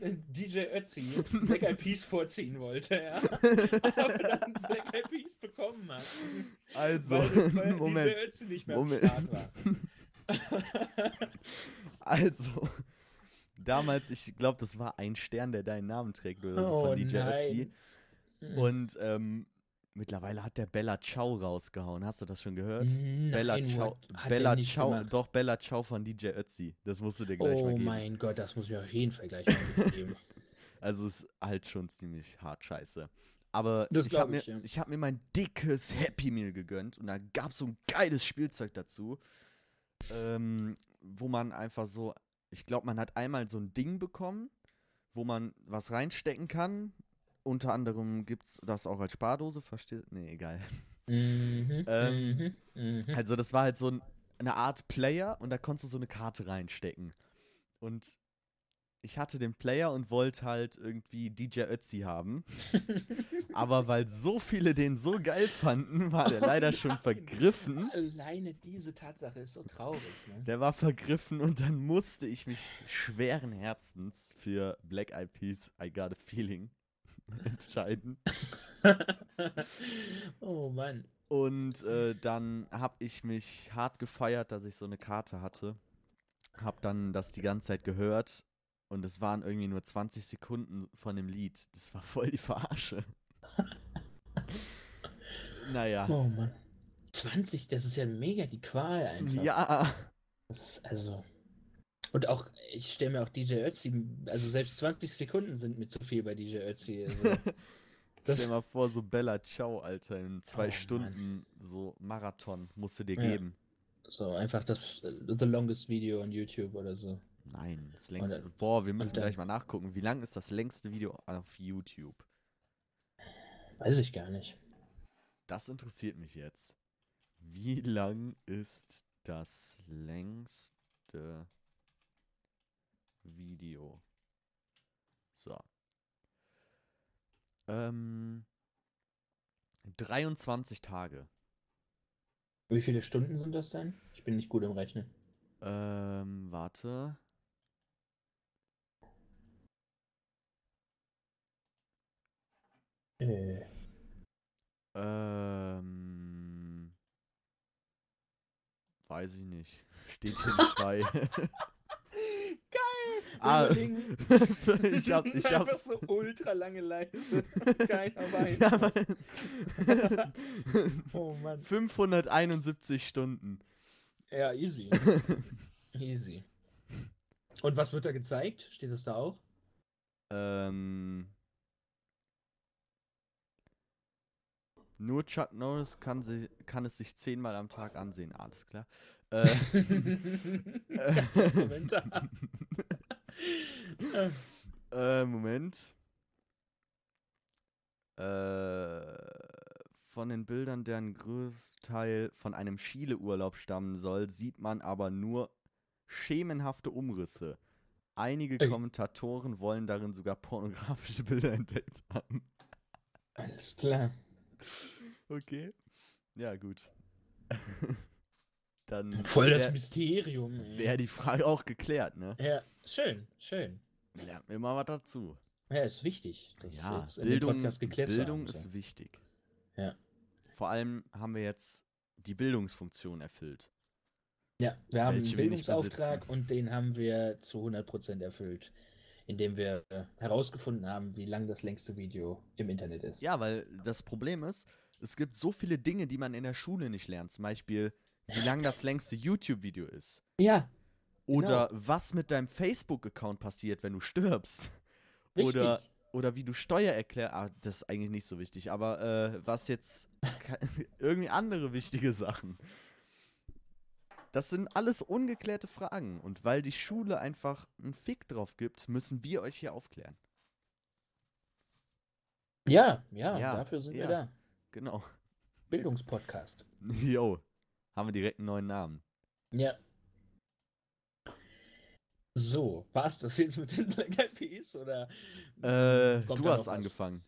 äh, DJ Ötzi Black Eyed Peas vorziehen wollte, ja. [laughs] Aber dann Black Eyed Peas bekommen hat. Also, weil, weil Moment. DJ Ötzi nicht mehr Moment. Start war. Also, damals, ich glaube, das war ein Stern, der deinen Namen trägt oder so Oh von DJ nein. Ötzi. Und ähm, mittlerweile hat der Bella Ciao rausgehauen. Hast du das schon gehört? Nein, Bella Ciao, Bella Ciao, gemacht. doch Bella Ciao von DJ Ötzi. Das musst du dir gleich mal Oh geben. mein Gott, das muss ich mir auf jeden Fall gleich mal geben. [laughs] Also es ist halt schon ziemlich hart scheiße. Aber Das ich habe mir, ich, ja. ich hab mir mein dickes Happy Meal gegönnt und da gab es so ein geiles Spielzeug dazu, ähm, wo man einfach so, ich glaube, man hat einmal so ein Ding bekommen, wo man was reinstecken kann. Unter anderem gibt es das auch als Spardose, versteht? Nee, egal. Mhm, [laughs] Ähm, mhm, mhm. Also das war halt so ein, eine Art Player und da konntest du so eine Karte reinstecken. Und ich hatte den Player und wollte halt irgendwie DJ Ötzi haben. [laughs] Aber weil so viele den so geil fanden, war der leider schon Nein. vergriffen. Alleine diese Tatsache ist so traurig, ne? Der war vergriffen und dann musste ich mich schweren Herzens für Black Eyed Peas I Got a Feeling [laughs] entscheiden. [laughs] oh Mann. Und äh, dann habe ich mich hart gefeiert, dass ich so eine Karte hatte. Hab dann das die ganze Zeit gehört und es waren irgendwie nur 20 Sekunden von dem Lied. Das war voll die Verarsche. [laughs] naja. Oh Mann. 20, das ist ja mega die Qual einfach. Ja. Das ist also. Und auch, ich stelle mir auch DJ Ötzi, also selbst 20 Sekunden sind mir zu viel bei DJ Ötzi. Also, [laughs] das, Stell dir mal vor, so Bella Ciao, Alter, in zwei Oh, Mann. Stunden so Marathon musst du dir Ja. geben. so, einfach das The Longest Video on YouTube oder so. Nein, das längste. dann- Boah, wir müssen gleich mal nachgucken. Wie lang ist das längste Video auf YouTube? Weiß ich gar nicht. Das interessiert mich jetzt. Wie lang ist das längste Video? So. Ähm, 23 Tage. Wie viele Stunden sind das denn? Ich bin nicht gut im Rechnen. Ähm, warte. Äh, Ähm, weiß ich nicht. [laughs] Steht hier nicht bei. [laughs] Ah, Überlegen. [laughs] ich hab, ich [laughs] Einfach hab's. so ultra lange Leiste. [laughs] Keiner weiß. Ja, aber- Oh Mann. 571 Stunden. Ja, easy. easy. Und was wird da gezeigt? Steht es da auch? Ähm, nur Chuck Norris kann, sie, kann es sich zehnmal am Tag ansehen. Alles klar. Äh, Kommentar. Äh, Moment. Äh, von den Bildern, deren Großteil von einem Chile-Urlaub stammen soll, sieht man aber nur schemenhafte Umrisse. Einige Ey. Kommentatoren wollen darin sogar pornografische Bilder entdeckt haben. Alles klar. Okay. Ja, gut. [laughs] Dann Voll das wäre Mysterium. ey. wär die Frage auch geklärt, ne? Ja, schön, schön. Lernt mir mal was dazu. Ja, ist wichtig, das ja, jetzt Bildung, Podcast geklärt Bildung ist so. wichtig. Ja. Vor allem haben wir jetzt die Bildungsfunktion erfüllt. Ja, wir haben einen Bildungsauftrag und den haben wir zu 100% erfüllt, indem wir herausgefunden haben, wie lang das längste Video im Internet ist. Ja, weil das Problem ist, es gibt so viele Dinge, die man in der Schule nicht lernt. Zum Beispiel, wie lang das längste YouTube-Video ist. Ja, Oder Genau. was mit deinem Facebook-Account passiert, wenn du stirbst. richtig. Oder, oder wie du Steuer erklärst. Ah, das ist eigentlich nicht so wichtig. Aber äh, was jetzt. [laughs] irgendwie andere wichtige Sachen. Das sind alles ungeklärte Fragen. Und weil die Schule einfach einen Fick drauf gibt, müssen wir euch hier aufklären. Ja, ja, Ja, dafür sind ja. wir da. Genau. Bildungspodcast. Jo. Haben wir direkt einen neuen Namen. Ja. So, war es das jetzt mit den Black Eyed Peas oder Äh, du hast was? angefangen.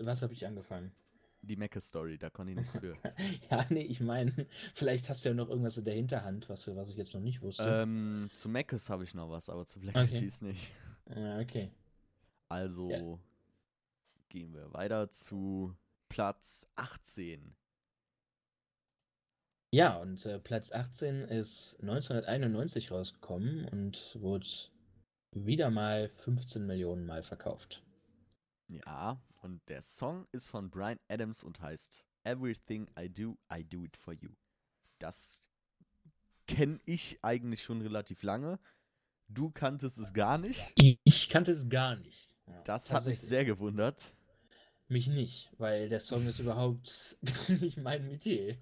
Was habe ich angefangen? Die Mecke-Story, da konnte ich nichts für. [laughs] Ja, nee, ich meine, vielleicht hast du ja noch irgendwas in der Hinterhand, was, was ich jetzt noch nicht wusste. ähm, zu Meckes habe ich noch was, aber zu Black Okay. Eyed Peas nicht. Ja, okay. Also Ja. gehen wir weiter zu Platz 18. Ja, und äh, Platz 18 ist 1991 rausgekommen und wurde wieder mal 15 Millionen Mal verkauft. Ja, und der Song ist von Brian Adams und heißt Everything I Do, I Do It For You. Das kenne ich eigentlich schon relativ lange. Du kanntest es gar nicht. Ich kannte es gar nicht. Ja, Das hat mich sehr gewundert. Mich nicht, weil der Song ist überhaupt [laughs] nicht mein Metier.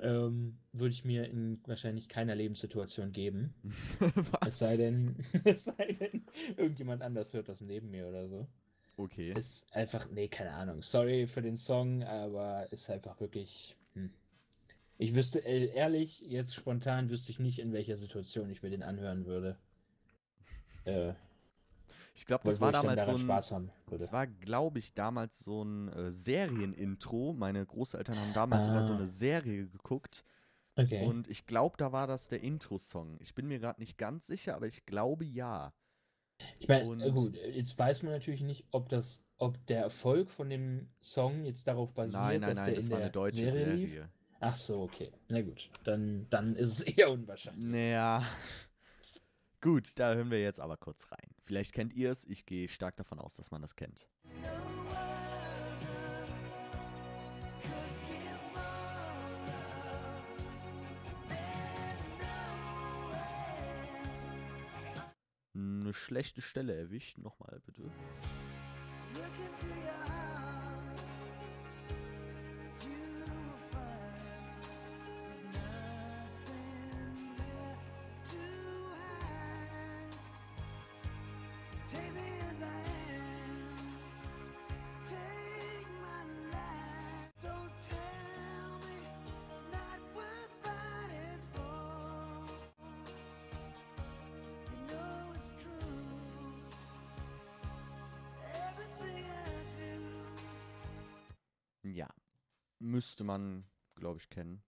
Ähm, würde ich mir in wahrscheinlich keiner Lebenssituation geben. Was? [laughs] Es sei denn, [laughs] es sei denn, irgendjemand anders hört das neben mir oder so. Okay. Ist einfach, nee, keine Ahnung. Sorry für den Song, aber ist einfach wirklich. Hm. Ich wüsste, äh, ehrlich, jetzt spontan wüsste ich nicht, in welcher Situation ich mir den anhören würde. [laughs] Äh, Ich glaube, das war damals so ein. Das war, glaube ich, damals so ein äh, Serienintro. Meine Großeltern haben damals immer so Ah. eine Serie geguckt. Okay. Und ich glaube, da war das der Intro-Song. Ich bin mir gerade nicht ganz sicher, aber ich glaube ja. Ich meine, äh, gut, äh, jetzt weiß man natürlich nicht, ob das, ob der Erfolg von dem Song jetzt darauf basiert, Nein, nein, dass nein, der das in war der eine deutsche Serie Serie. Ach so, okay. Na gut, dann, dann ist es [laughs] eher unwahrscheinlich. Naja. Gut, da hören wir jetzt aber kurz rein. Vielleicht kennt ihr es. Ich gehe stark davon aus, dass man das kennt. Eine schlechte Stelle erwischt. Nochmal bitte. Look into your Müsste man, glaube ich, kennen.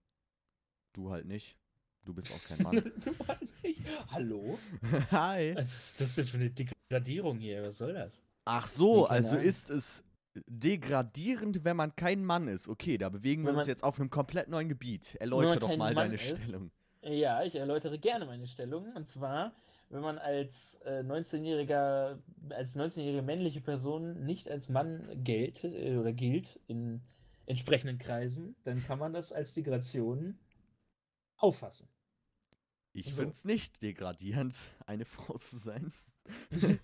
Du halt nicht. Du bist auch kein [laughs] Mann. du halt nicht. Hallo? [laughs] Hi. Was ist das denn für eine Degradierung hier? Was soll das? Ach so, also Ahnung. ist es degradierend, wenn man kein Mann ist. Okay, da bewegen wir Wenn uns man- jetzt auf einem komplett neuen Gebiet. Erläutere doch mal Mann deine ist. Stellung. Ja, ich erläutere gerne meine Stellung. Und zwar, wenn man als äh, 19-jähriger, als 19-jährige männliche Person nicht als Mann gilt äh, oder gilt in entsprechenden Kreisen, dann kann man das als Degradation auffassen. Ich So. finde es nicht degradierend, eine [laughs] Frau zu sein. [laughs]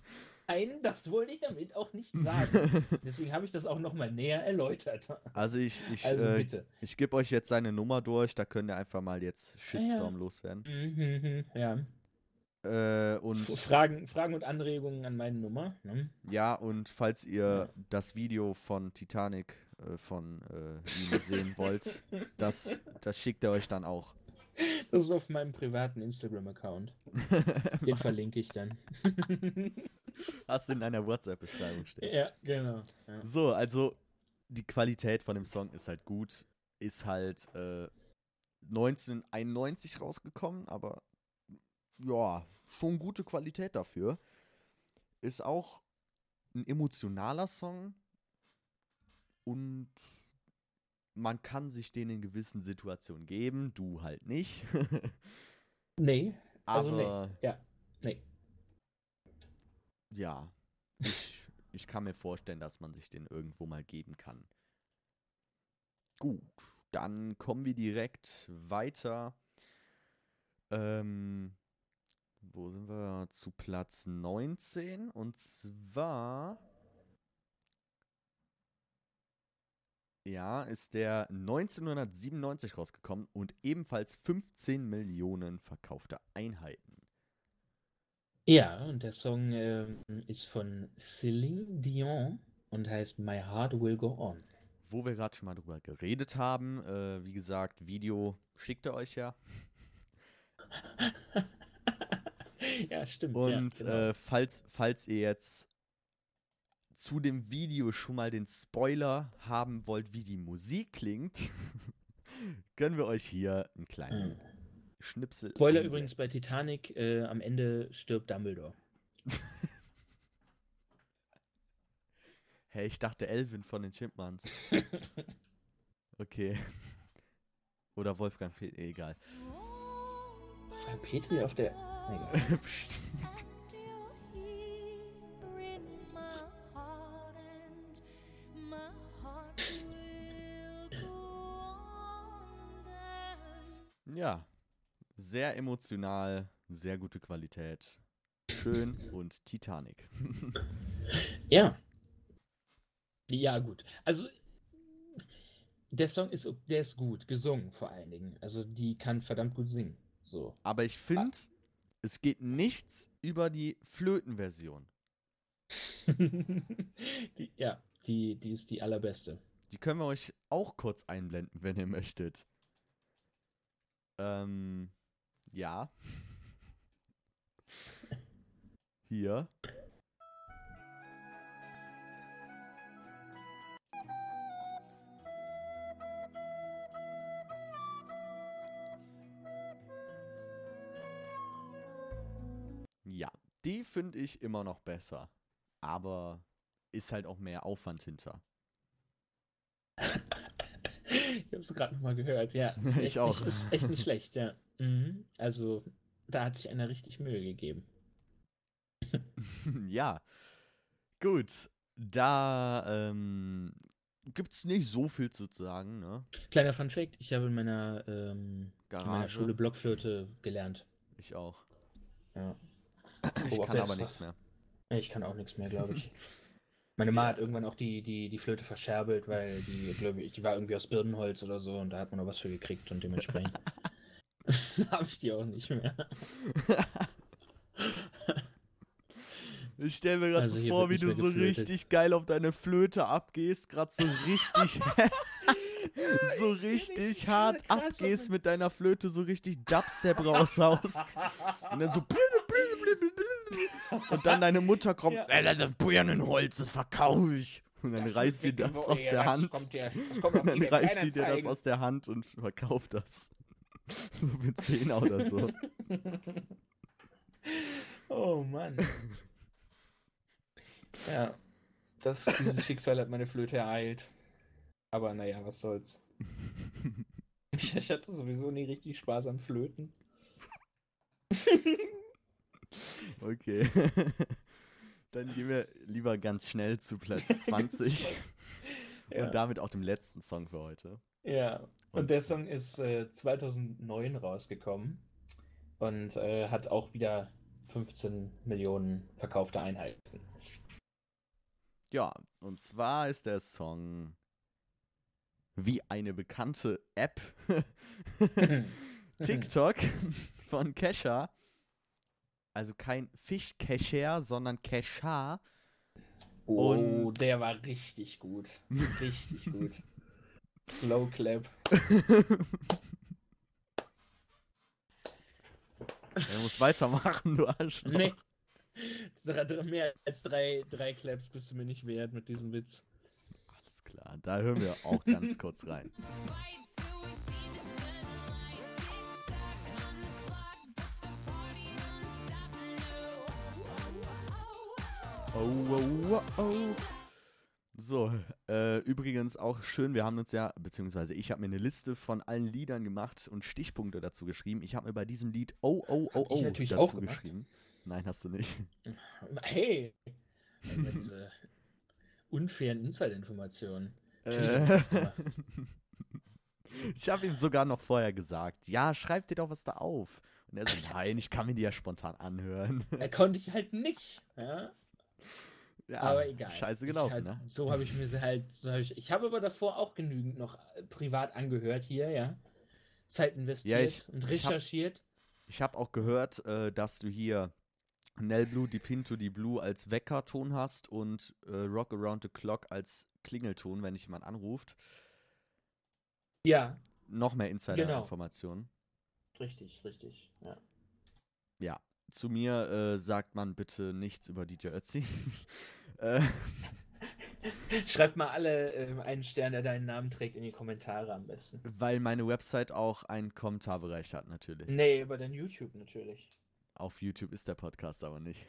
Nein, das wollte ich damit auch nicht sagen. [laughs] Deswegen habe ich das auch nochmal näher erläutert. Also ich, ich, Also äh, ich gebe euch jetzt seine Nummer durch, da könnt ihr einfach mal jetzt Shitstorm loswerden. Mhm, ja. Äh, und Fragen, Fragen und Anregungen an meine Nummer. Ne? ja, und falls ihr das Video von Titanic äh, von äh, ihm sehen wollt, [laughs] das, das schickt er euch dann auch. Das ist auf meinem privaten Instagram-Account. Den verlinke ich dann. [laughs] Hast du in deiner WhatsApp-Beschreibung stehen. ja, genau. Ja. So, also die Qualität von dem Song ist halt gut. Ist halt äh, 1991 rausgekommen, aber ja, schon gute Qualität dafür. Ist auch ein emotionaler Song und man kann sich den in gewissen Situationen geben, du halt nicht. [laughs] Nee, also aber nee. Ja, nee. ja, ich, ich kann mir vorstellen, dass man sich den irgendwo mal geben kann. Gut, dann kommen wir direkt weiter. Ähm, wo sind wir? Zu Platz 19. Und zwar. Ja, ist der 1997 rausgekommen und ebenfalls 15 Millionen verkaufte Einheiten. Ja, und der Song ähm, ist von Celine Dion und heißt My Heart Will Go On. Wo wir gerade schon mal drüber geredet haben, äh, wie gesagt, Video schickt er euch ja. [laughs] [laughs] ja, stimmt. Und ja, genau. äh, falls, falls ihr jetzt zu dem Video schon mal den Spoiler haben wollt, wie die Musik klingt, [laughs] können wir euch hier einen kleinen Mhm. Schnipsel. Spoiler einblenden. übrigens bei Titanic, äh, am Ende stirbt Dumbledore. [laughs] Hey, ich dachte Elvin von den Chipmunks. Okay. Oder Wolfgang P. Egal. Frank Petri auf der. Egal. [laughs] Ja. Sehr emotional, sehr gute Qualität. Schön und Titanic. [laughs] Ja. Ja, gut. Also, der Song ist, der ist gut, gesungen vor allen Dingen. Also, die kann verdammt gut singen. So. Aber ich finde, es geht nichts über die Flötenversion. [laughs] die, ja, die, die ist die allerbeste. Die können wir euch auch kurz einblenden, wenn ihr möchtet. Ähm, ja. [laughs] Hier. Die finde ich immer noch besser. Aber ist halt auch mehr Aufwand hinter. Ich habe es gerade nochmal gehört, ja. [laughs] Ist Ich echt auch. Nicht, ist echt nicht schlecht, ja. Mhm. Also, da hat sich einer richtig Mühe gegeben. [laughs] ja. Gut. Da ähm, gibt es nicht so viel zu sagen, ne? Kleiner Fun Fact: Ich habe in meiner, ähm, in meiner. Schule Blockflöte gelernt. Ich auch. Ja. Ich kann aber nichts mehr. Ich kann auch nichts mehr, glaube ich. [laughs] Meine Ma hat irgendwann auch die, die, die Flöte verscherbelt, weil die, glaube ich, die war irgendwie aus Birnenholz oder so und da hat man noch was für gekriegt und dementsprechend [laughs] [laughs] habe ich die auch nicht mehr. Ich stelle mir gerade Also so vor, wie du so geflötet. richtig geil auf deine Flöte abgehst, gerade so richtig, so ich richtig hart abgehst mit deiner Flöte, so richtig Dubstep raushaust. Und dann so [laughs] und dann deine Mutter kommt, Ja. ey, das ist Birnenholz, das verkaufe ich. Und dann Das reißt sie das aus der Hand. Und dann reißt sie dir das aus der Hand und verkauft das. [laughs] So für 10 oder so. [laughs] Oh Mann. ja, das, dieses Schicksal hat meine Flöte ereilt. Aber naja, was soll's. Ich, ich hatte sowieso nie richtig Spaß am Flöten. [laughs] Okay. [laughs] Dann gehen wir lieber ganz schnell zu Platz [laughs] 20 Ja. und damit auch dem letzten Song für heute. Ja, und, Und der Song ist äh, 2009 rausgekommen und äh, hat auch wieder 15 Millionen verkaufte Einheiten. Ja, und zwar ist der Song wie eine bekannte App TikTok von Kesha. Also kein Fischkescher, sondern Kesha. Oh, Und- der war richtig gut. Richtig gut. [laughs] Slow Clap. Er muss weitermachen, du Arschloch. Nee. Mehr als drei, drei Claps bist du mir nicht wert mit diesem Witz. Alles klar, da hören wir auch ganz kurz rein. Oh, oh, oh, oh. So, äh, übrigens auch schön, wir haben uns ja, beziehungsweise ich habe mir eine Liste von allen Liedern gemacht und Stichpunkte dazu geschrieben. Ich habe mir bei diesem Lied Oh, oh, oh, Hab ich oh natürlich dazu auch gemacht. geschrieben. Nein, hast du nicht. Hey! Immer diese unfairen Inside-Informationen. Natürlich Äh, [laughs] ich habe ihm sogar noch vorher gesagt, ja, schreib dir doch was da auf. Und er so, nein, ich kann mir die ja spontan anhören. Da konnte ich halt nicht. Ja? Ja, aber egal. Scheiße gelaufen, halt, ne? So habe ich mir sie halt. So hab ich ich habe aber davor auch genügend noch äh, privat angehört hier, ja. Zeit investiert ich- und ich hab- recherchiert. Ich habe auch gehört, äh, dass du hier Nell Blue, Di Pinto, Di Blue als Weckerton hast und äh, Rock Around the Clock als Klingelton, wenn dich jemand anruft. Ja, Noch mehr Genau. Insider-Informationen. richtig, richtig. Ja. Ja. Zu mir äh, sagt man bitte nichts über DJ Ötzi. [laughs] äh, Schreibt mal alle ähm, einen Stern, der deinen Namen trägt, in die Kommentare am besten. weil meine Website auch einen Kommentarbereich hat, natürlich. Nee, über dein YouTube natürlich. Auf YouTube ist der Podcast aber nicht.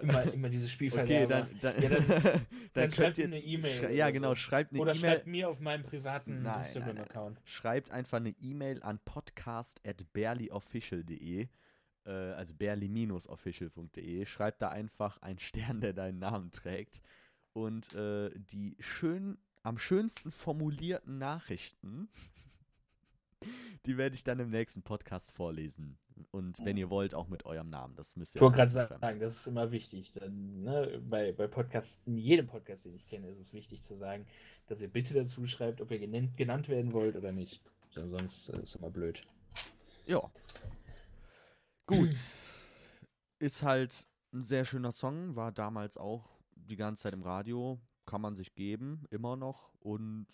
Immer, immer dieses Spiel Okay, dann, dann, Ja, dann- [laughs] dann Dann schreibt ihr. eine E-Mail. ja, so. genau, schreibt eine Oder E-Mail. schreibt mir auf meinem privaten. Instagram-Account. Schreibt einfach eine E-Mail an podcast.barelyofficial.de, äh, also barely-official.de. Schreibt da einfach einen Stern, der deinen Namen trägt. Und äh, die schön, am schönsten formulierten Nachrichten, [laughs] die werde ich dann im nächsten Podcast vorlesen. Und wenn ihr wollt, auch mit eurem Namen. Das müsst ihr Ich wollte gerade sagen, das ist immer wichtig. Dann, ne, bei, bei Podcasts, in jedem Podcast, den ich kenne, ist es wichtig zu sagen, dass ihr bitte dazu schreibt, ob ihr genannt, genannt werden wollt oder nicht. Denn sonst äh, ist es immer blöd. Ja. Gut. Ist halt ein sehr schöner Song, war damals auch die ganze Zeit im Radio, kann man sich geben, immer noch und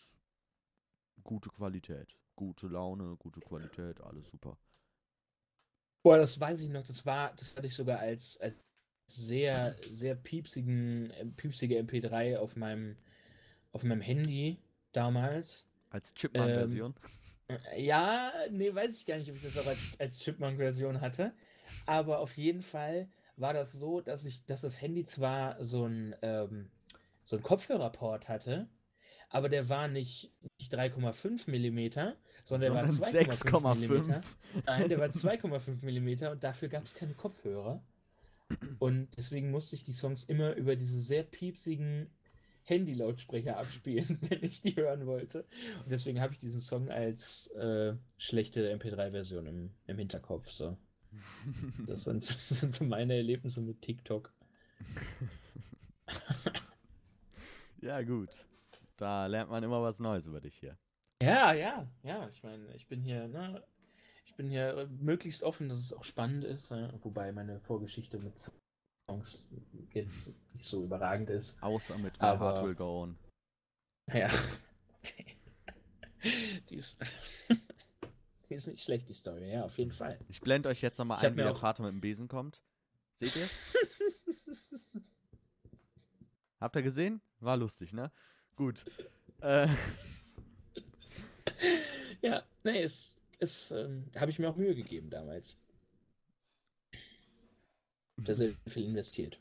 gute Qualität. Gute Laune, gute Qualität, alles super. Boah, das weiß ich noch, das war, das hatte ich sogar als, als sehr, sehr piepsigen, äh, piepsige MP3 auf meinem, auf meinem Handy damals. Als Chipmunk-Version. Äh, Ja, nee, weiß ich gar nicht, ob ich das auch als, als Chipmunk-Version hatte. Aber auf jeden Fall war das so, dass ich, dass das Handy zwar so ein, ähm, so ein Kopfhörerport hatte, aber der war nicht, nicht 3,5 mm, sondern der war sondern 2,5 mm. 6,5. Nein, der war 2,5 mm und dafür gab es keine Kopfhörer. Und deswegen musste ich die Songs immer über diese sehr piepsigen Handy-Lautsprecher abspielen, [laughs] wenn ich die hören wollte. Und deswegen habe ich diesen Song als äh, schlechte MP3-Version im, im Hinterkopf. So. Das, sind, [laughs] das sind so meine Erlebnisse mit TikTok. [laughs] ja, gut. Da lernt man immer was Neues über dich hier. Ja, ja, ja. Ich meine, ich bin hier, ne, ich bin hier äh, möglichst offen, dass es auch spannend ist. Äh, wobei meine Vorgeschichte mit Songs jetzt nicht so überragend ist. Außer mit My Aber- Heart Will Go On. Ja. [laughs] die, ist, [laughs] die ist nicht schlecht, die Story, ja, auf jeden Fall. Ich blende euch jetzt nochmal ein, wie der auch- Vater mit dem Besen kommt. Seht ihr [laughs] Habt ihr gesehen? War lustig, ne? Gut. Äh, [laughs] Ja, nee, es, es ähm, habe ich mir auch Mühe gegeben damals. Da sehr [laughs] viel investiert.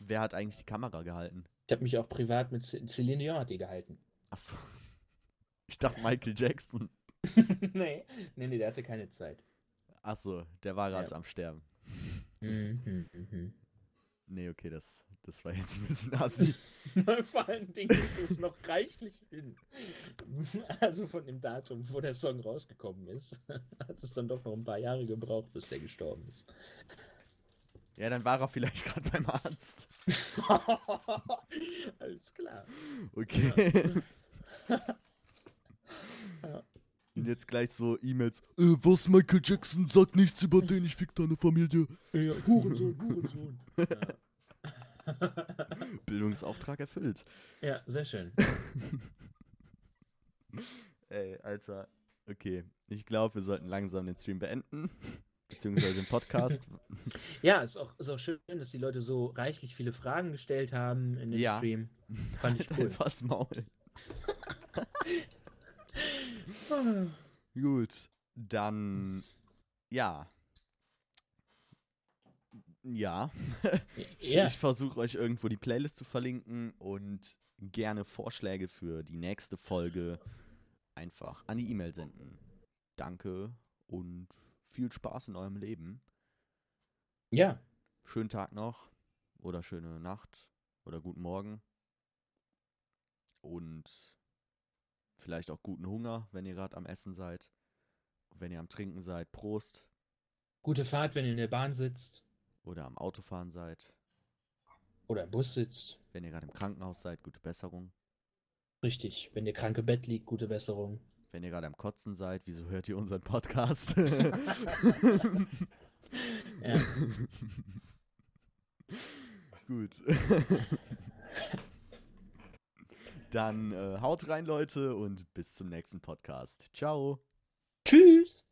wer hat eigentlich die Kamera gehalten? Ich habe mich auch privat mit Ce- Celine Dion hat die gehalten. Achso. [laughs] Ich dachte Michael Jackson. nee, nee, nee, der hatte keine Zeit. Achso, der war gerade Ja. am Sterben. Mhm, mhm. Nee, okay, das, das war jetzt ein bisschen assi. [laughs] Vor allen Dingen ist es noch reichlich hin. Also von dem Datum, wo der Song rausgekommen ist, [laughs] hat es dann doch noch ein paar Jahre gebraucht, bis der gestorben ist. Ja, dann war er vielleicht [laughs] gerade beim Arzt. Alles klar. Okay. Ja. Und jetzt gleich so E-Mails. Äh, was, Michael Jackson sagt nichts über den, ich fick deine Familie. Ja, Hurensohn, Hurensohn. Ja. [laughs] Bildungsauftrag erfüllt. ja, sehr schön. [laughs] Ey, Alter. Okay, ich glaube, wir sollten langsam den Stream beenden. [laughs] Beziehungsweise den Podcast. Ja, ist auch, ist auch schön, dass die Leute so reichlich viele Fragen gestellt haben in dem Ja. Stream. Fand ich Halt cool. das Maul. Gut, dann ja. Ja. Ich, ich versuche euch irgendwo die Playlist zu verlinken und gerne Vorschläge für die nächste Folge einfach an die E-Mail senden. Danke und viel Spaß in eurem Leben. ja, Schönen Tag noch oder schöne Nacht oder guten Morgen. Und vielleicht auch guten Hunger, wenn ihr gerade am Essen seid. Wenn ihr am Trinken seid, Prost. gute Fahrt, wenn ihr in der Bahn sitzt Oder am Autofahren seid. oder im Bus sitzt. Wenn ihr gerade im Krankenhaus seid, gute Besserung. Richtig, wenn ihr krank im Bett liegt, gute Besserung. Wenn ihr gerade am Kotzen seid, wieso hört ihr unseren Podcast? [laughs] [laughs] Ja. Gut. Dann äh, haut rein, Leute, und bis zum nächsten Podcast. Ciao. Tschüss!